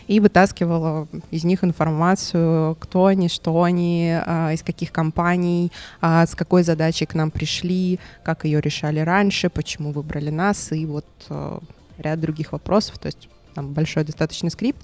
и вытаскивала из них информацию, кто они, что они, э, из каких компаний, э, с какой задачей к нам пришли, как ее решали раньше, почему выбрали нас, и вот э, ряд других вопросов. То есть там большой достаточно скрипт.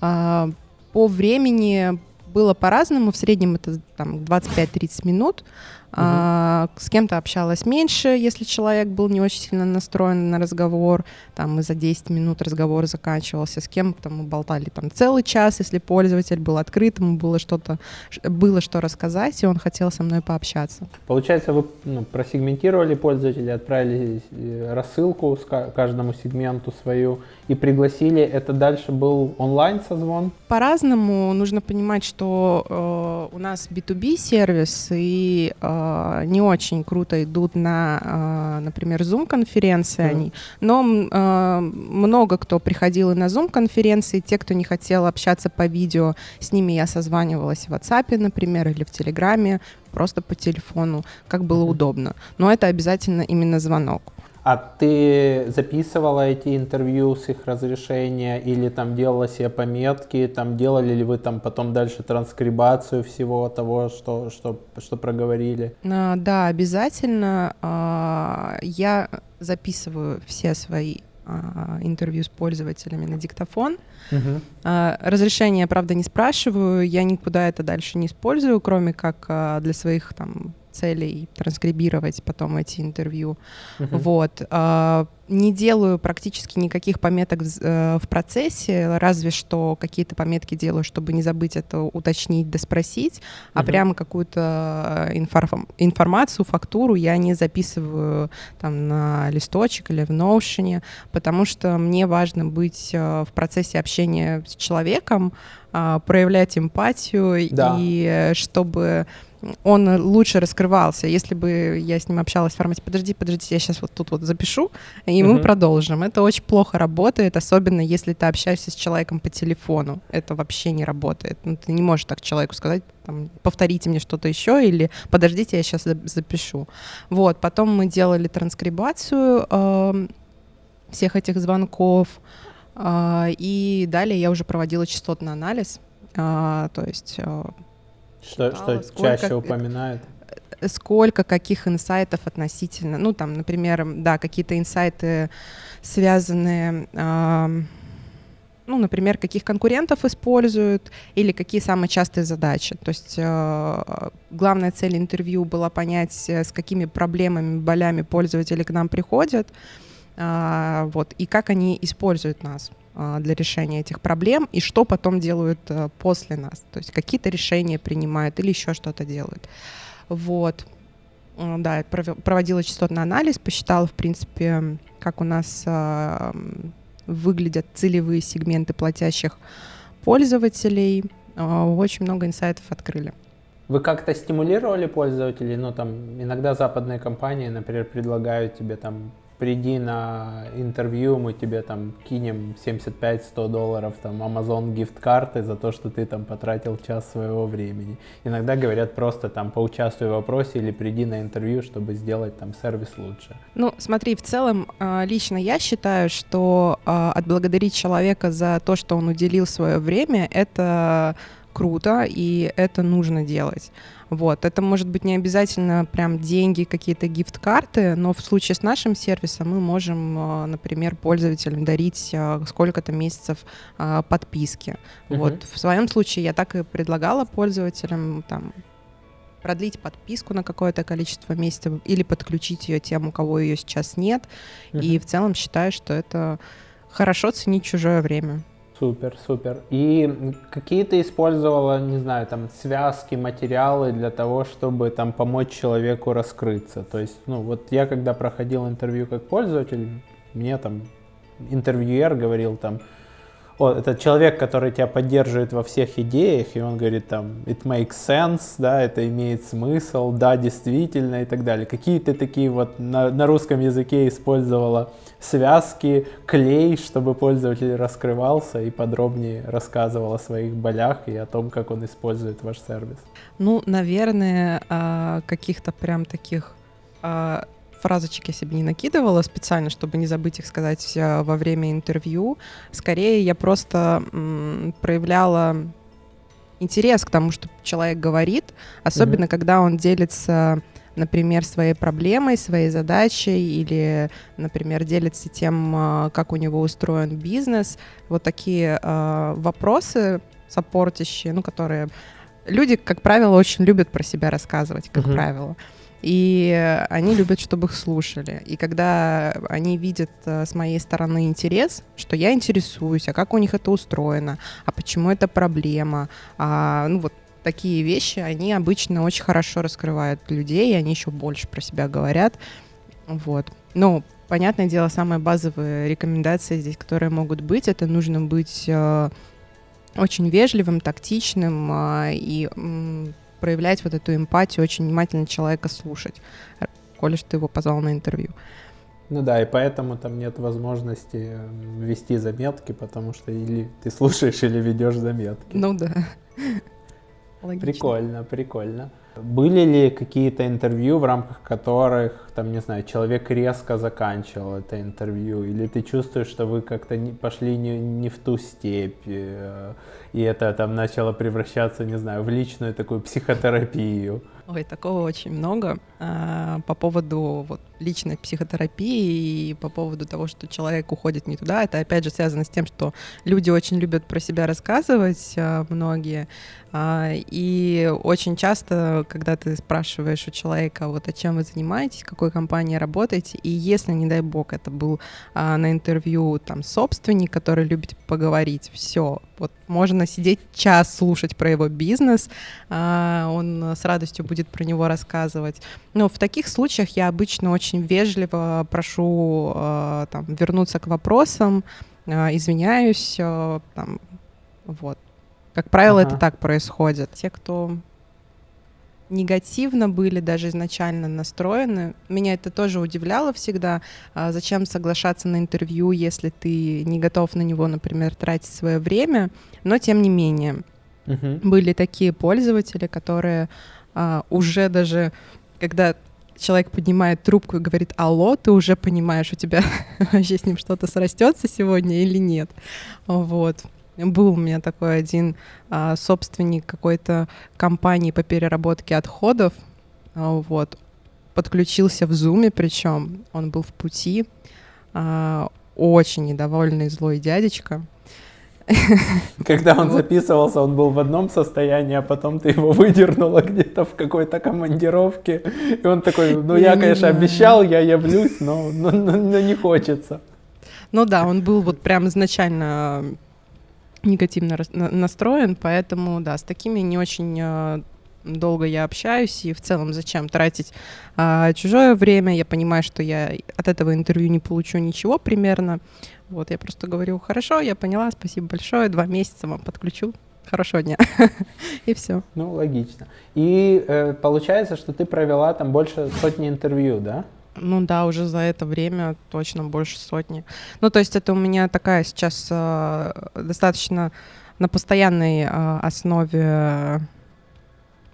Э, по времени было по-разному, в среднем это там 25-30 минут. А, с кем-то общалась меньше, если человек был не очень сильно настроен на разговор, там и за 10 минут разговор заканчивался, с кем-то мы болтали там целый час, если пользователь был открыт, ему было что-то, было что рассказать, и он хотел со мной пообщаться. Получается, вы ну, просегментировали пользователя, отправили э, рассылку каждому сегменту свою и пригласили, это дальше был онлайн созвон? По-разному, нужно понимать, что э, у нас B2B сервис, и э, Э, не очень круто идут на, э, например, Zoom-конференции mm. они, но э, много кто приходил и на Zoom-конференции, те, кто не хотел общаться по видео, с ними я созванивалась в WhatsApp, например, или в Телеграме, просто по телефону, как было mm-hmm. удобно. Но это обязательно именно звонок. А ты записывала эти интервью с их разрешения или там делала себе пометки, там делали ли вы там потом дальше транскрибацию всего того, что, что, что проговорили? А, да, обязательно. А, я записываю все свои а, интервью с пользователями на диктофон. Uh-huh. Разрешение, правда, не спрашиваю, я никуда это дальше не использую, кроме как для своих там целей транскрибировать потом эти интервью. Uh-huh. Вот. А, не делаю практически никаких пометок в, э, в процессе, разве что какие-то пометки делаю, чтобы не забыть это уточнить, доспросить, uh-huh. а прямо какую-то информ- информацию, фактуру я не записываю там на листочек или в Notion, потому что мне важно быть э, в процессе общения с человеком, а, проявлять эмпатию да. и э, чтобы он лучше раскрывался. Если бы я с ним общалась в формате «подожди, подожди, я сейчас вот тут вот запишу, и мы uh-huh. продолжим». Это очень плохо работает, особенно если ты общаешься с человеком по телефону. Это вообще не работает. Ну, ты не можешь так человеку сказать, там, повторите мне что-то еще или подождите, я сейчас запишу. Вот, потом мы делали транскрибацию э, всех этих звонков, э, и далее я уже проводила частотный анализ, э, то есть... Э, что, что чаще упоминают? Сколько каких инсайтов относительно, ну там, например, да, какие-то инсайты связанные, э, ну, например, каких конкурентов используют или какие самые частые задачи. То есть э, главная цель интервью была понять, э, с какими проблемами, болями пользователи к нам приходят, э, вот, и как они используют нас. А, для решения этих проблем и что потом делают э, после нас. То есть какие-то решения принимают или еще что-то делают. Вот. Да, я проводила частотный анализ, посчитала, в принципе, как у нас а, выглядят целевые сегменты платящих пользователей. А, очень много инсайтов открыли. Вы как-то стимулировали пользователей? Ну, там, иногда западные компании, например, предлагают тебе там приди на интервью, мы тебе там кинем 75-100 долларов там Amazon гифт-карты за то, что ты там потратил час своего времени. Иногда говорят просто там поучаствуй в вопросе или приди на интервью, чтобы сделать там сервис лучше. Ну, смотри, в целом а, лично я считаю, что а, отблагодарить человека за то, что он уделил свое время, это круто, и это нужно делать. Вот. Это может быть не обязательно прям деньги, какие-то гифт-карты, но в случае с нашим сервисом мы можем, а, например, пользователям дарить а, сколько-то месяцев а, подписки. Uh-huh. Вот. В своем случае я так и предлагала пользователям там, продлить подписку на какое-то количество месяцев или подключить ее тем, у кого ее сейчас нет. Uh-huh. И в целом считаю, что это хорошо ценить чужое время. Супер, супер. И какие ты использовала, не знаю, там связки, материалы для того, чтобы там помочь человеку раскрыться? То есть, ну вот я когда проходил интервью как пользователь, мне там интервьюер говорил там, о, это человек, который тебя поддерживает во всех идеях, и он говорит там, it makes sense, да, это имеет смысл, да, действительно и так далее. Какие ты такие вот на, на русском языке использовала связки, клей, чтобы пользователь раскрывался и подробнее рассказывал о своих болях и о том, как он использует ваш сервис? Ну, наверное, а, каких-то прям таких а, фразочек я себе не накидывала специально, чтобы не забыть их сказать э, во время интервью. Скорее, я просто м, проявляла интерес к тому, что человек говорит, особенно mm-hmm. когда он делится например, своей проблемой, своей задачей или, например, делится тем, э, как у него устроен бизнес. Вот такие э, вопросы сопортящие, ну, которые люди, как правило, очень любят про себя рассказывать, как uh-huh. правило. И они любят, чтобы их слушали. И когда они видят э, с моей стороны интерес, что я интересуюсь, а как у них это устроено, а почему это проблема, а, ну вот такие вещи, они обычно очень хорошо раскрывают людей, и они еще больше про себя говорят. Вот. Ну, понятное дело, самые базовые рекомендации здесь, которые могут быть, это нужно быть э, очень вежливым, тактичным э, и проявлять вот эту эмпатию, очень внимательно человека слушать, коли что ты его позвал на интервью. Ну да, и поэтому там нет возможности вести заметки, потому что или ты слушаешь, или ведешь заметки. Ну да. Логично. Прикольно, прикольно. Были ли какие-то интервью, в рамках которых, там, не знаю, человек резко заканчивал это интервью, или ты чувствуешь, что вы как-то не, пошли не, не в ту степь, э, и это там начало превращаться, не знаю, в личную такую психотерапию? Ой, такого очень много. А, по поводу вот личной психотерапии и по поводу того, что человек уходит не туда. Это опять же связано с тем, что люди очень любят про себя рассказывать, а, многие. А, и очень часто, когда ты спрашиваешь у человека, вот о чем вы занимаетесь, в какой компании работаете, и если, не дай бог, это был на интервью там собственник, который любит поговорить, все, вот можно сидеть час слушать про его бизнес, он с радостью будет про него рассказывать. Но в таких случаях я обычно очень вежливо прошу там, вернуться к вопросам, извиняюсь, там, вот. Как правило, ага. это так происходит. Те, кто негативно были даже изначально настроены. Меня это тоже удивляло всегда. А зачем соглашаться на интервью, если ты не готов на него, например, тратить свое время? Но тем не менее, угу. были такие пользователи, которые а, уже даже, когда человек поднимает трубку и говорит «Алло», ты уже понимаешь, у тебя вообще с ним что-то срастется сегодня или нет. Вот. Был у меня такой один а, собственник какой-то компании по переработке отходов, а, вот, подключился в зуме, причем он был в пути, а, очень недовольный злой дядечка. Когда он записывался, он был в одном состоянии, а потом ты его выдернула где-то в какой-то командировке. И он такой, ну я, конечно, обещал, я явлюсь, но, но, но, но не хочется. Ну да, он был вот прям изначально негативно настроен, поэтому, да, с такими не очень э, долго я общаюсь, и в целом зачем тратить а, чужое время, я понимаю, что я от этого интервью не получу ничего примерно, вот, я просто говорю, хорошо, я поняла, спасибо большое, два месяца вам подключу, хорошего дня, и все. Ну, логично. И э, получается, что ты провела там больше сотни интервью, да? Ну да, уже за это время точно больше сотни. Ну, то есть это у меня такая сейчас э, достаточно на постоянной э, основе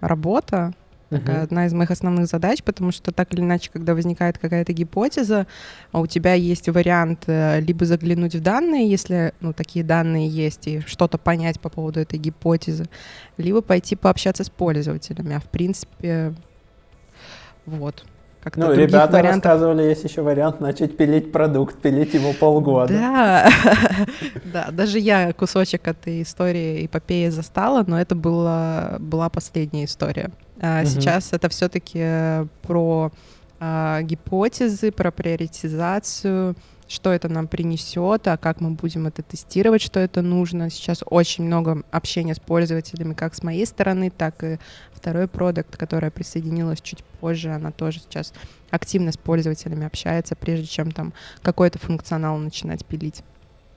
работа. Такая uh-huh. одна из моих основных задач, потому что так или иначе, когда возникает какая-то гипотеза, а у тебя есть вариант э, либо заглянуть в данные, если ну, такие данные есть, и что-то понять по поводу этой гипотезы, либо пойти пообщаться с пользователями. А в принципе, вот. Как-то ну, ребята вариантов... рассказывали, есть еще вариант начать пилить продукт, пилить его полгода. Да, да, даже я кусочек этой истории эпопеи застала, но это была, была последняя история. А сейчас это все-таки про а, гипотезы, про приоритизацию, что это нам принесет, а как мы будем это тестировать, что это нужно. Сейчас очень много общения с пользователями, как с моей стороны, так и второй продукт, которая присоединилась чуть позже, она тоже сейчас активно с пользователями общается, прежде чем там какой-то функционал начинать пилить.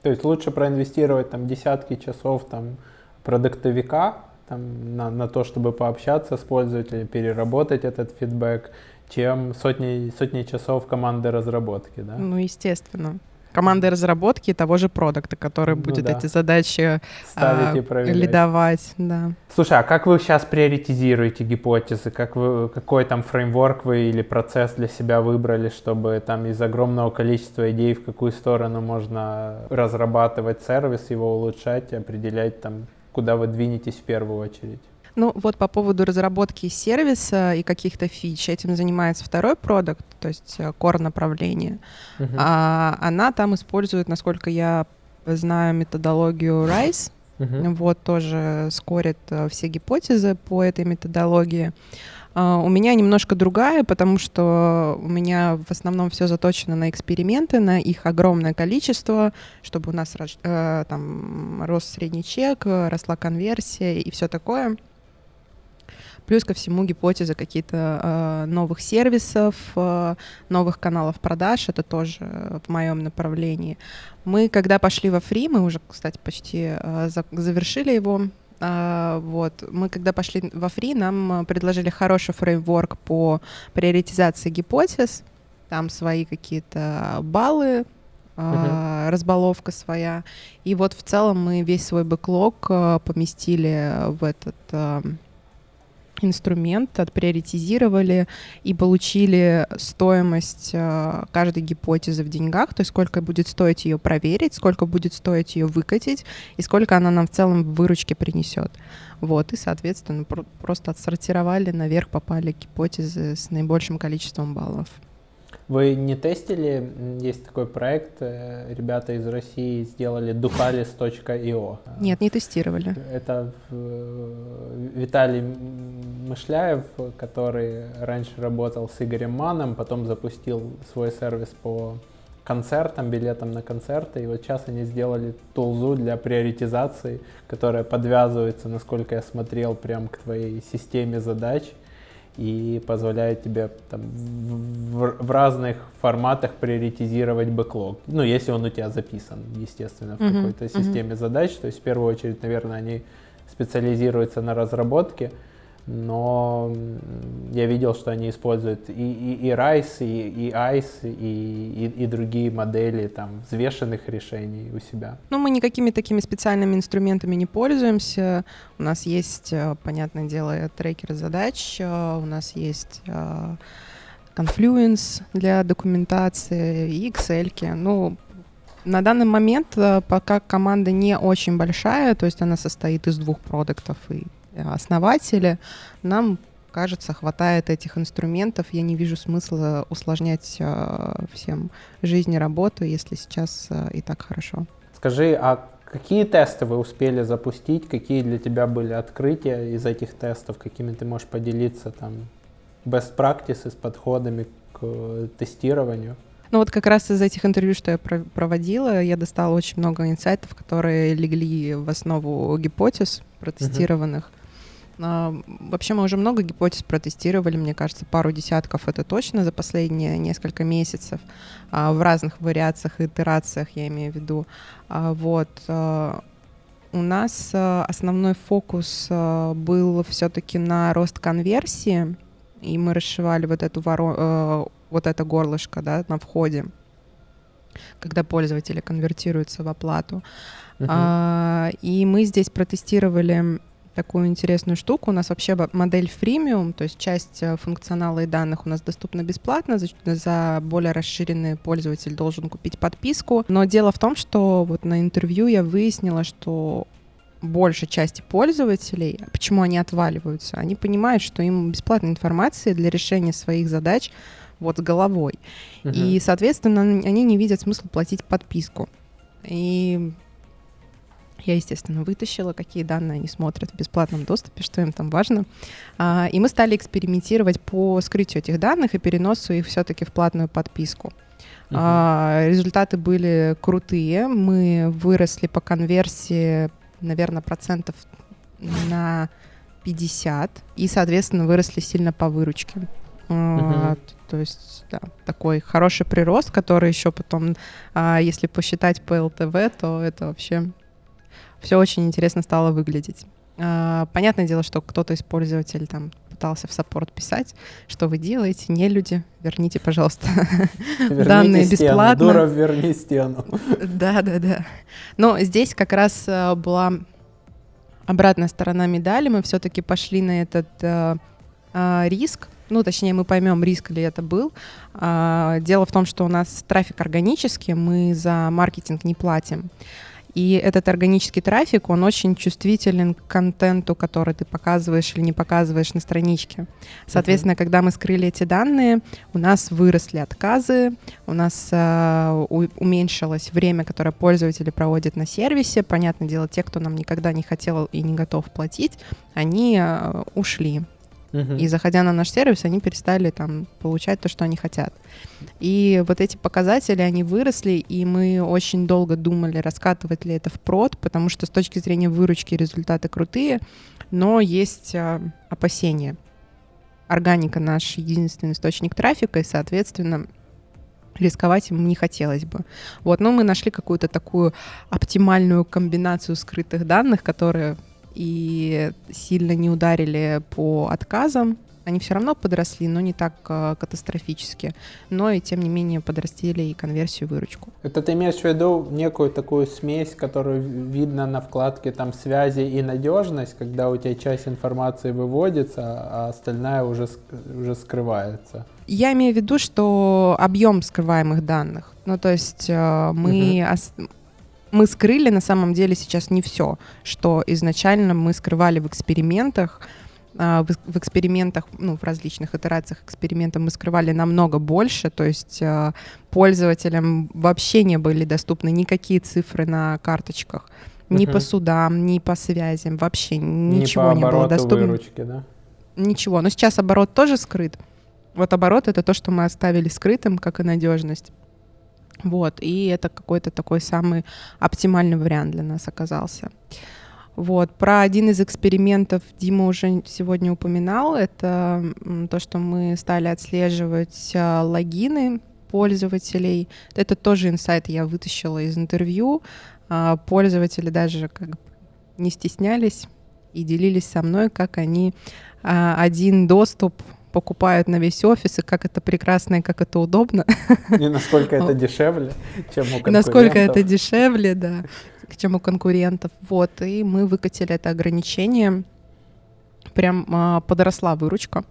То есть лучше проинвестировать там десятки часов там продуктовика там, на, на то, чтобы пообщаться с пользователем, переработать этот фидбэк, чем сотни, сотни часов команды разработки, да? Ну, естественно. Команды разработки того же продукта, который ну, будет да. эти задачи Ставить а, и проверять. лидовать, да. Слушай, а как вы сейчас приоритизируете гипотезы? Как вы, какой там фреймворк вы или процесс для себя выбрали, чтобы там из огромного количества идей в какую сторону можно разрабатывать сервис, его улучшать, определять там, куда вы двинетесь в первую очередь? Ну вот по поводу разработки сервиса и каких-то фич, этим занимается второй продукт, то есть э, core направление. Uh-huh. А, она там использует, насколько я знаю, методологию RISE. Uh-huh. Вот тоже скорит э, все гипотезы по этой методологии. Uh, у меня немножко другая, потому что у меня в основном все заточено на эксперименты, на их огромное количество, чтобы у нас uh, там рос средний чек, росла конверсия и все такое. Плюс ко всему гипотеза какие-то э, новых сервисов, э, новых каналов продаж, это тоже в моем направлении. Мы, когда пошли во фри, мы уже, кстати, почти э, за, завершили его, Uh, вот. Мы, когда пошли во фри, нам предложили хороший фреймворк по приоритизации гипотез. Там свои какие-то баллы, uh-huh. разбаловка своя. И вот в целом мы весь свой бэклог uh, поместили в этот uh, инструмент, отприоритизировали и получили стоимость э, каждой гипотезы в деньгах, то есть сколько будет стоить ее проверить, сколько будет стоить ее выкатить и сколько она нам в целом в выручке принесет. Вот, и, соответственно, про- просто отсортировали, наверх попали гипотезы с наибольшим количеством баллов. Вы не тестили? Есть такой проект, э, ребята из России сделали ducalis.io. Нет, не тестировали. Это э, Виталий Мышляев, который раньше работал с Игорем Маном, потом запустил свой сервис по концертам, билетам на концерты. И вот сейчас они сделали тулзу для приоритизации, которая подвязывается, насколько я смотрел, прям к твоей системе задач и позволяет тебе там, в, в разных форматах приоритизировать бэклог. Ну, если он у тебя записан, естественно, в какой-то системе задач. То есть, в первую очередь, наверное, они специализируются на разработке, но я видел, что они используют и, и, и RISE, и, и ICE, и, и, и другие модели там взвешенных решений у себя. Ну, мы никакими такими специальными инструментами не пользуемся. У нас есть, э, понятное дело, трекер задач, э, у нас есть э, Confluence для документации и Excel. Ну, на данный момент, пока команда не очень большая, то есть она состоит из двух продуктов и основатели, нам кажется, хватает этих инструментов. Я не вижу смысла усложнять э, всем жизнь и работу, если сейчас э, и так хорошо. Скажи, а какие тесты вы успели запустить? Какие для тебя были открытия из этих тестов? Какими ты можешь поделиться там best practices подходами к э, тестированию? Ну вот как раз из этих интервью, что я проводила, я достала очень много инсайтов, которые легли в основу гипотез протестированных. Uh-huh. Вообще мы уже много гипотез протестировали, мне кажется, пару десятков это точно за последние несколько месяцев а, в разных вариациях и итерациях, я имею в виду. А, вот. А, у нас основной фокус был все-таки на рост конверсии, и мы расшивали вот эту воро... вот это горлышко да, на входе, когда пользователи конвертируются в оплату. Uh-huh. И мы здесь протестировали такую интересную штуку. У нас вообще модель фримиум, то есть часть э, функционала и данных у нас доступна бесплатно, за, за более расширенный пользователь должен купить подписку. Но дело в том, что вот на интервью я выяснила, что большей части пользователей, почему они отваливаются, они понимают, что им бесплатной информации для решения своих задач вот с головой. Uh-huh. И, соответственно, они не видят смысла платить подписку. И я, естественно, вытащила, какие данные они смотрят в бесплатном доступе, что им там важно. А, и мы стали экспериментировать по скрытию этих данных и переносу их все-таки в платную подписку. Uh-huh. Результаты были крутые. Мы выросли по конверсии, наверное, процентов на 50. И, соответственно, выросли сильно по выручке. Uh-huh. То есть, да, такой хороший прирост, который еще потом, если посчитать по ЛТВ, то это вообще все очень интересно стало выглядеть. А, понятное дело, что кто-то из пользователей там пытался в саппорт писать, что вы делаете, не люди, верните, пожалуйста, данные бесплатно. Дуров, верни стену. Да, да, да. Но здесь как раз а, была обратная сторона медали. Мы все-таки пошли на этот а, риск, ну, точнее, мы поймем, риск ли это был. Дело в том, что у нас трафик органический, мы за маркетинг не платим. И этот органический трафик, он очень чувствителен к контенту, который ты показываешь или не показываешь на страничке. Соответственно, uh-huh. когда мы скрыли эти данные, у нас выросли отказы, у нас э, у, уменьшилось время, которое пользователи проводят на сервисе. Понятное дело, те, кто нам никогда не хотел и не готов платить, они э, ушли. И заходя на наш сервис, они перестали там получать то, что они хотят. И вот эти показатели, они выросли, и мы очень долго думали, раскатывать ли это в прод, потому что с точки зрения выручки результаты крутые, но есть а, опасения. Органика наш единственный источник трафика, и, соответственно, рисковать ему не хотелось бы. Вот, но мы нашли какую-то такую оптимальную комбинацию скрытых данных, которые и сильно не ударили по отказам. Они все равно подросли, но не так э, катастрофически. Но и тем не менее подрастили и конверсию, и выручку. Это ты имеешь в виду некую такую смесь, которую видно на вкладке там связи и надежность, когда у тебя часть информации выводится, а остальная уже, уже скрывается? Я имею в виду, что объем скрываемых данных. Ну, то есть э, мы, угу мы скрыли на самом деле сейчас не все, что изначально мы скрывали в экспериментах. а, в, экспериментах, ну, в различных итерациях эксперимента мы скрывали намного больше, то есть а, пользователям вообще не были доступны никакие цифры на карточках, ни Мгм. по судам, ни по связям, вообще ничего не, не, было доступно. выручки, да? Ничего. Но сейчас оборот тоже скрыт. Вот оборот это то, что мы оставили скрытым, как и надежность. Вот, и это какой-то такой самый оптимальный вариант для нас оказался. Вот, про один из экспериментов Дима уже сегодня упоминал, это то, что мы стали отслеживать а, логины пользователей. Это тоже инсайт я вытащила из интервью. А, Пользователи даже как бы не стеснялись и делились со мной, как они а, один доступ покупают на весь офис, и как это прекрасно, и как это удобно, И насколько это дешевле, чем у и насколько это конкурентов. дешевле, да, чем у конкурентов. Вот, и мы выкатили это ограничение. Прям а, подросла выручка.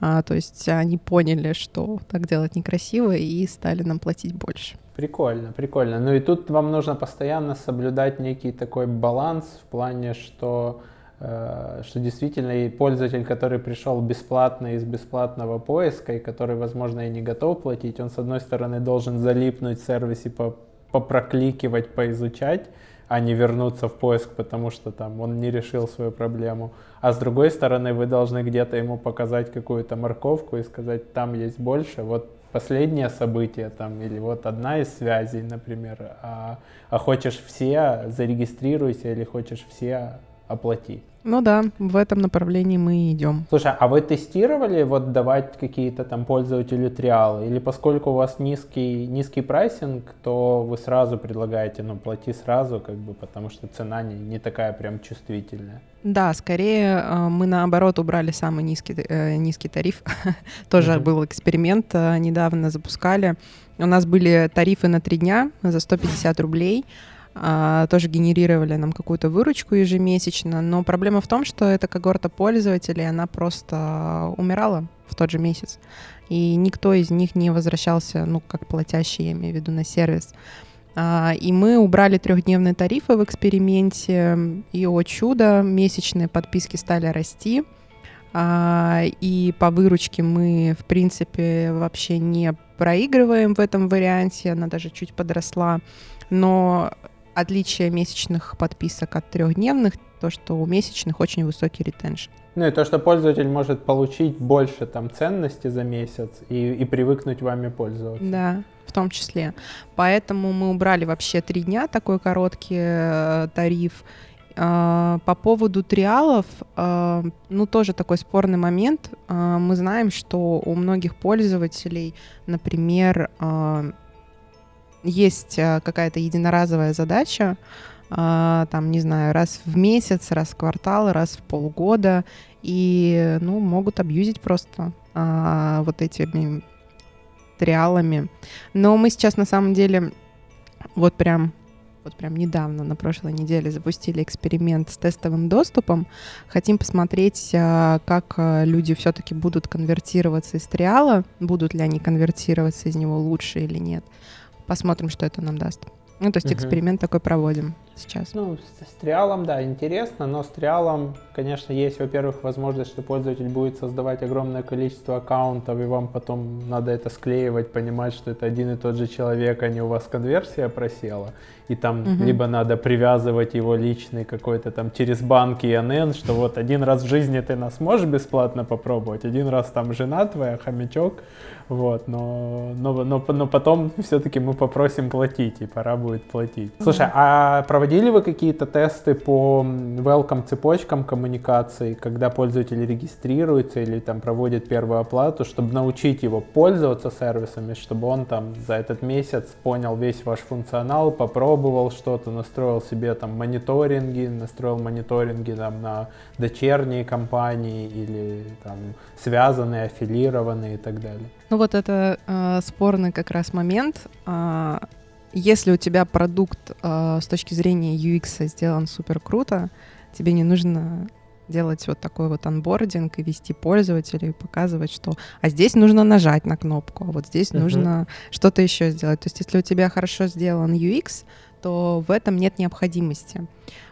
А, то есть они поняли, что так делать некрасиво, и стали нам платить больше. Прикольно, прикольно. Ну и тут вам нужно постоянно соблюдать некий такой баланс в плане, что, что действительно и пользователь, который пришел бесплатно из бесплатного поиска, и который, возможно, и не готов платить, он, с одной стороны, должен залипнуть в сервисе, по, попрокликивать, поизучать, а не вернуться в поиск, потому что там он не решил свою проблему. А с другой стороны, вы должны где-то ему показать какую-то морковку и сказать, там есть больше, вот последнее событие там, или вот одна из связей, например, а, а хочешь все, зарегистрируйся, или хочешь все, оплати. Ну да, в этом направлении мы и идем. Слушай, а вы тестировали вот давать какие-то там пользователю триалы? Или поскольку у вас низкий, низкий прайсинг, то вы сразу предлагаете, ну, плати сразу, как бы, потому что цена не, не такая прям чувствительная? Да, скорее э, мы наоборот убрали самый низкий, э, низкий тариф. Тоже Мгм. был эксперимент, э, недавно запускали. У нас были тарифы на три дня за 150 рублей. А, Тоже генерировали нам какую-то выручку ежемесячно. Но проблема в том, что эта когорта пользователей, она просто умирала в тот же месяц. И никто из них не возвращался, ну, как платящий, я имею в виду, на сервис. А, И мы убрали трехдневные тарифы в эксперименте, и, о чудо, месячные подписки стали расти. А, И по выручке мы, в принципе, вообще не проигрываем в этом варианте, она даже чуть подросла. Но отличие месячных подписок от трехдневных, то, что у месячных очень высокий ретеншн. Ну и то, что пользователь может получить больше там ценности за месяц и, и привыкнуть вами пользоваться. Да, в том числе. Поэтому мы убрали вообще три дня, такой короткий э, тариф. А, По поводу триалов, а, ну тоже такой спорный момент. Мы знаем, что у многих пользователей, например, есть а, какая-то единоразовая задача, а, там, не знаю, раз в месяц, раз в квартал, раз в полгода, и, ну, могут абьюзить просто а, вот этими триалами. Но мы сейчас на самом деле вот прям вот прям недавно, на прошлой неделе, запустили эксперимент с тестовым доступом. Хотим посмотреть, а, как а, люди все-таки будут конвертироваться из триала, будут ли они конвертироваться из него лучше или нет. Посмотрим, что это нам даст. Ну, то есть эксперимент такой проводим сейчас. Ну, с, с триалом, да, интересно, но с триалом, конечно, есть, во-первых, возможность, что пользователь будет создавать огромное количество аккаунтов, и вам потом надо это склеивать, понимать, что это один и тот же человек, а не у вас конверсия просела. И там Мгм. либо надо привязывать его личный какой-то там через банк ИНН, что вот один раз в жизни ты нас можешь бесплатно попробовать, один раз там жена твоя, хомячок, вот, но, но, но, но потом все-таки мы попросим платить, и пора будет платить. Слушай, а проводили вы какие-то тесты по welcome цепочкам коммуникации, когда пользователь регистрируется или там проводит первую оплату, чтобы научить его пользоваться сервисами, чтобы он там за этот месяц понял весь ваш функционал, попробовал что-то, настроил себе там мониторинги, настроил мониторинги там на дочерние компании или там связанные, аффилированные и так далее. Ну вот это э, спорный как раз момент. А, если у тебя продукт э, с точки зрения UX сделан супер круто, тебе не нужно делать вот такой вот анбординг и вести пользователей, и показывать, что а здесь нужно нажать на кнопку, а вот здесь Мгм. нужно что-то еще сделать. То есть если у тебя хорошо сделан UX, то в этом нет необходимости.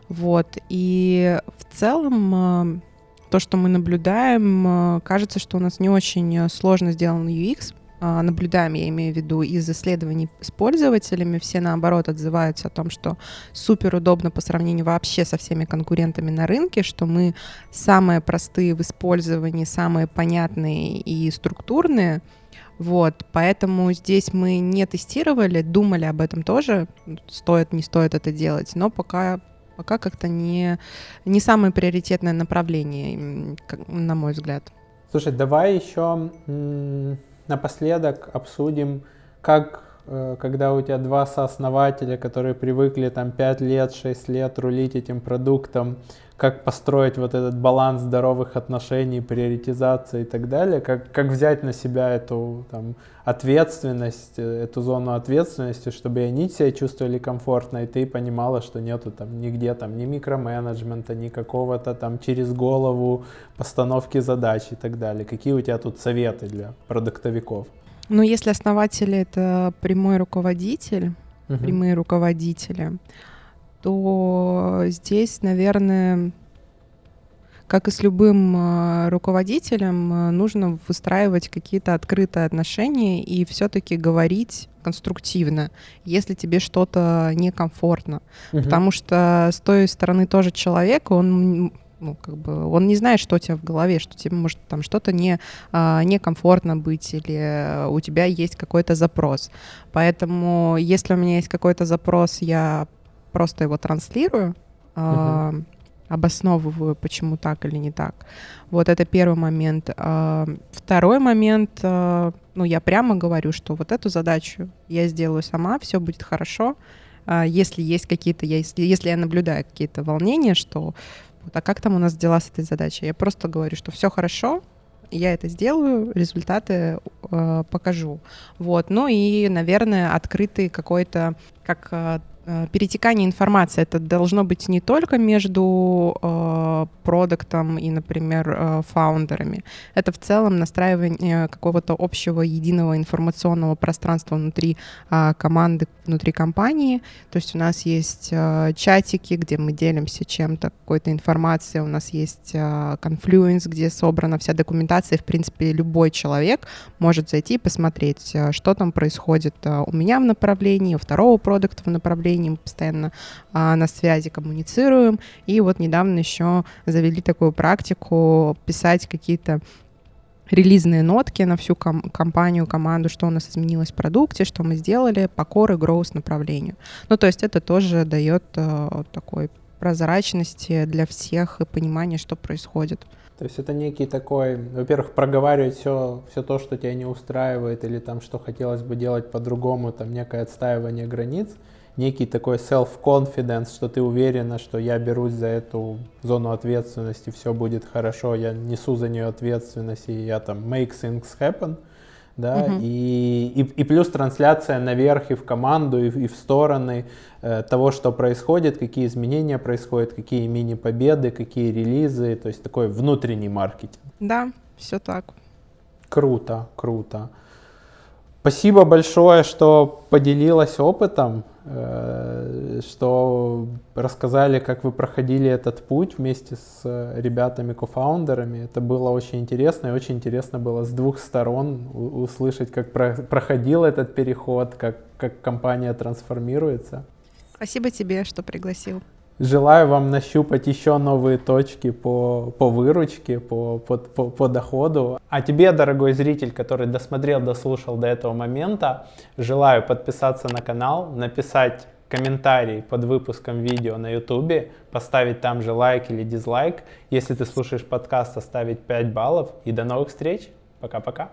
Вот. И в целом э, то, что мы наблюдаем, кажется, что у нас не очень сложно сделан UX, а, наблюдаем, я имею в виду, из исследований с пользователями, все наоборот отзываются о том, что супер удобно по сравнению вообще со всеми конкурентами на рынке, что мы самые простые в использовании, самые понятные и структурные. Вот, поэтому здесь мы не тестировали, думали об этом тоже, стоит, не стоит это делать, но пока пока как-то не, не самое приоритетное направление, на мой взгляд. Слушай, давай еще напоследок обсудим, как э, когда у тебя два сооснователя, которые привыкли там 5 лет, 6 лет рулить этим продуктом, как построить вот этот баланс здоровых отношений, приоритизации и так далее, как, как взять на себя эту там, ответственность, эту зону ответственности, чтобы они себя чувствовали комфортно, и ты понимала, что нету там нигде там ни микроменеджмента, ни какого-то там через голову постановки задач и так далее. Какие у тебя тут советы для продуктовиков? Ну, если основатель — это прямой руководитель, uh-huh. прямые руководители, то здесь, наверное, как и с любым э, руководителем, э, нужно выстраивать какие-то открытые отношения и все-таки говорить конструктивно, если тебе что-то некомфортно. Угу. Потому что с той стороны тоже человек, он ну, как бы, он не знает, что у тебя в голове, что тебе может там что-то не, а, некомфортно быть, или у тебя есть какой-то запрос. Поэтому, если у меня есть какой-то запрос, я просто его транслирую, uh-huh. э, обосновываю, почему так или не так. Вот это первый момент. Э, второй момент, э, ну, я прямо говорю, что вот эту задачу я сделаю сама, все будет хорошо. Э, если есть какие-то, если, если я наблюдаю какие-то волнения, что вот, а как там у нас дела с этой задачей, я просто говорю, что все хорошо, я это сделаю, результаты э, покажу. Вот. Ну и, наверное, открытый какой-то, как э, Э, перетекание информации это должно быть не только между э, продуктом и, например, э, фаундерами. Это в целом настраивание какого-то общего единого информационного пространства внутри э, команды, внутри компании. То есть у нас есть э, чатики, где мы делимся чем-то, какой-то информацией. У нас есть э, Confluence, где собрана вся документация. В принципе, любой человек может зайти и посмотреть, э, что там происходит э, у меня в направлении, у второго продукта в направлении направлении, постоянно а, на связи коммуницируем. И вот недавно еще завели такую практику писать какие-то релизные нотки на всю ком- компанию, команду, что у нас изменилось в продукте, что мы сделали по core и growth направлению. Ну, то есть это тоже дает э, такой прозрачности для всех и понимания, что происходит. То есть это некий такой, во-первых, проговаривать все, все то, что тебя не устраивает, или там, что хотелось бы делать по-другому, там некое отстаивание границ, некий такой self-confidence, что ты уверена, что я берусь за эту зону ответственности, все будет хорошо, я несу за нее ответственность, и я там make things happen, да, uh-huh. и, и, и плюс трансляция наверх и в команду, и, и в стороны э, того, что происходит, какие изменения происходят, какие мини-победы, какие релизы, то есть такой внутренний маркетинг. Да, все так. Круто, круто. Спасибо большое, что поделилась опытом. Э, что рассказали, как вы проходили этот путь вместе с ребятами-кофаундерами. Это было очень интересно, и очень интересно было с двух сторон услышать, как проходил этот переход, как, как компания трансформируется. Спасибо тебе, что пригласил. Желаю вам нащупать еще новые точки по, по выручке, по, по, по, по доходу. А тебе, дорогой зритель, который досмотрел, дослушал до этого момента, желаю подписаться на канал, написать комментарий под выпуском видео на YouTube, поставить там же лайк или дизлайк. Если ты слушаешь подкаст, оставить 5 баллов. И до новых встреч. Пока-пока.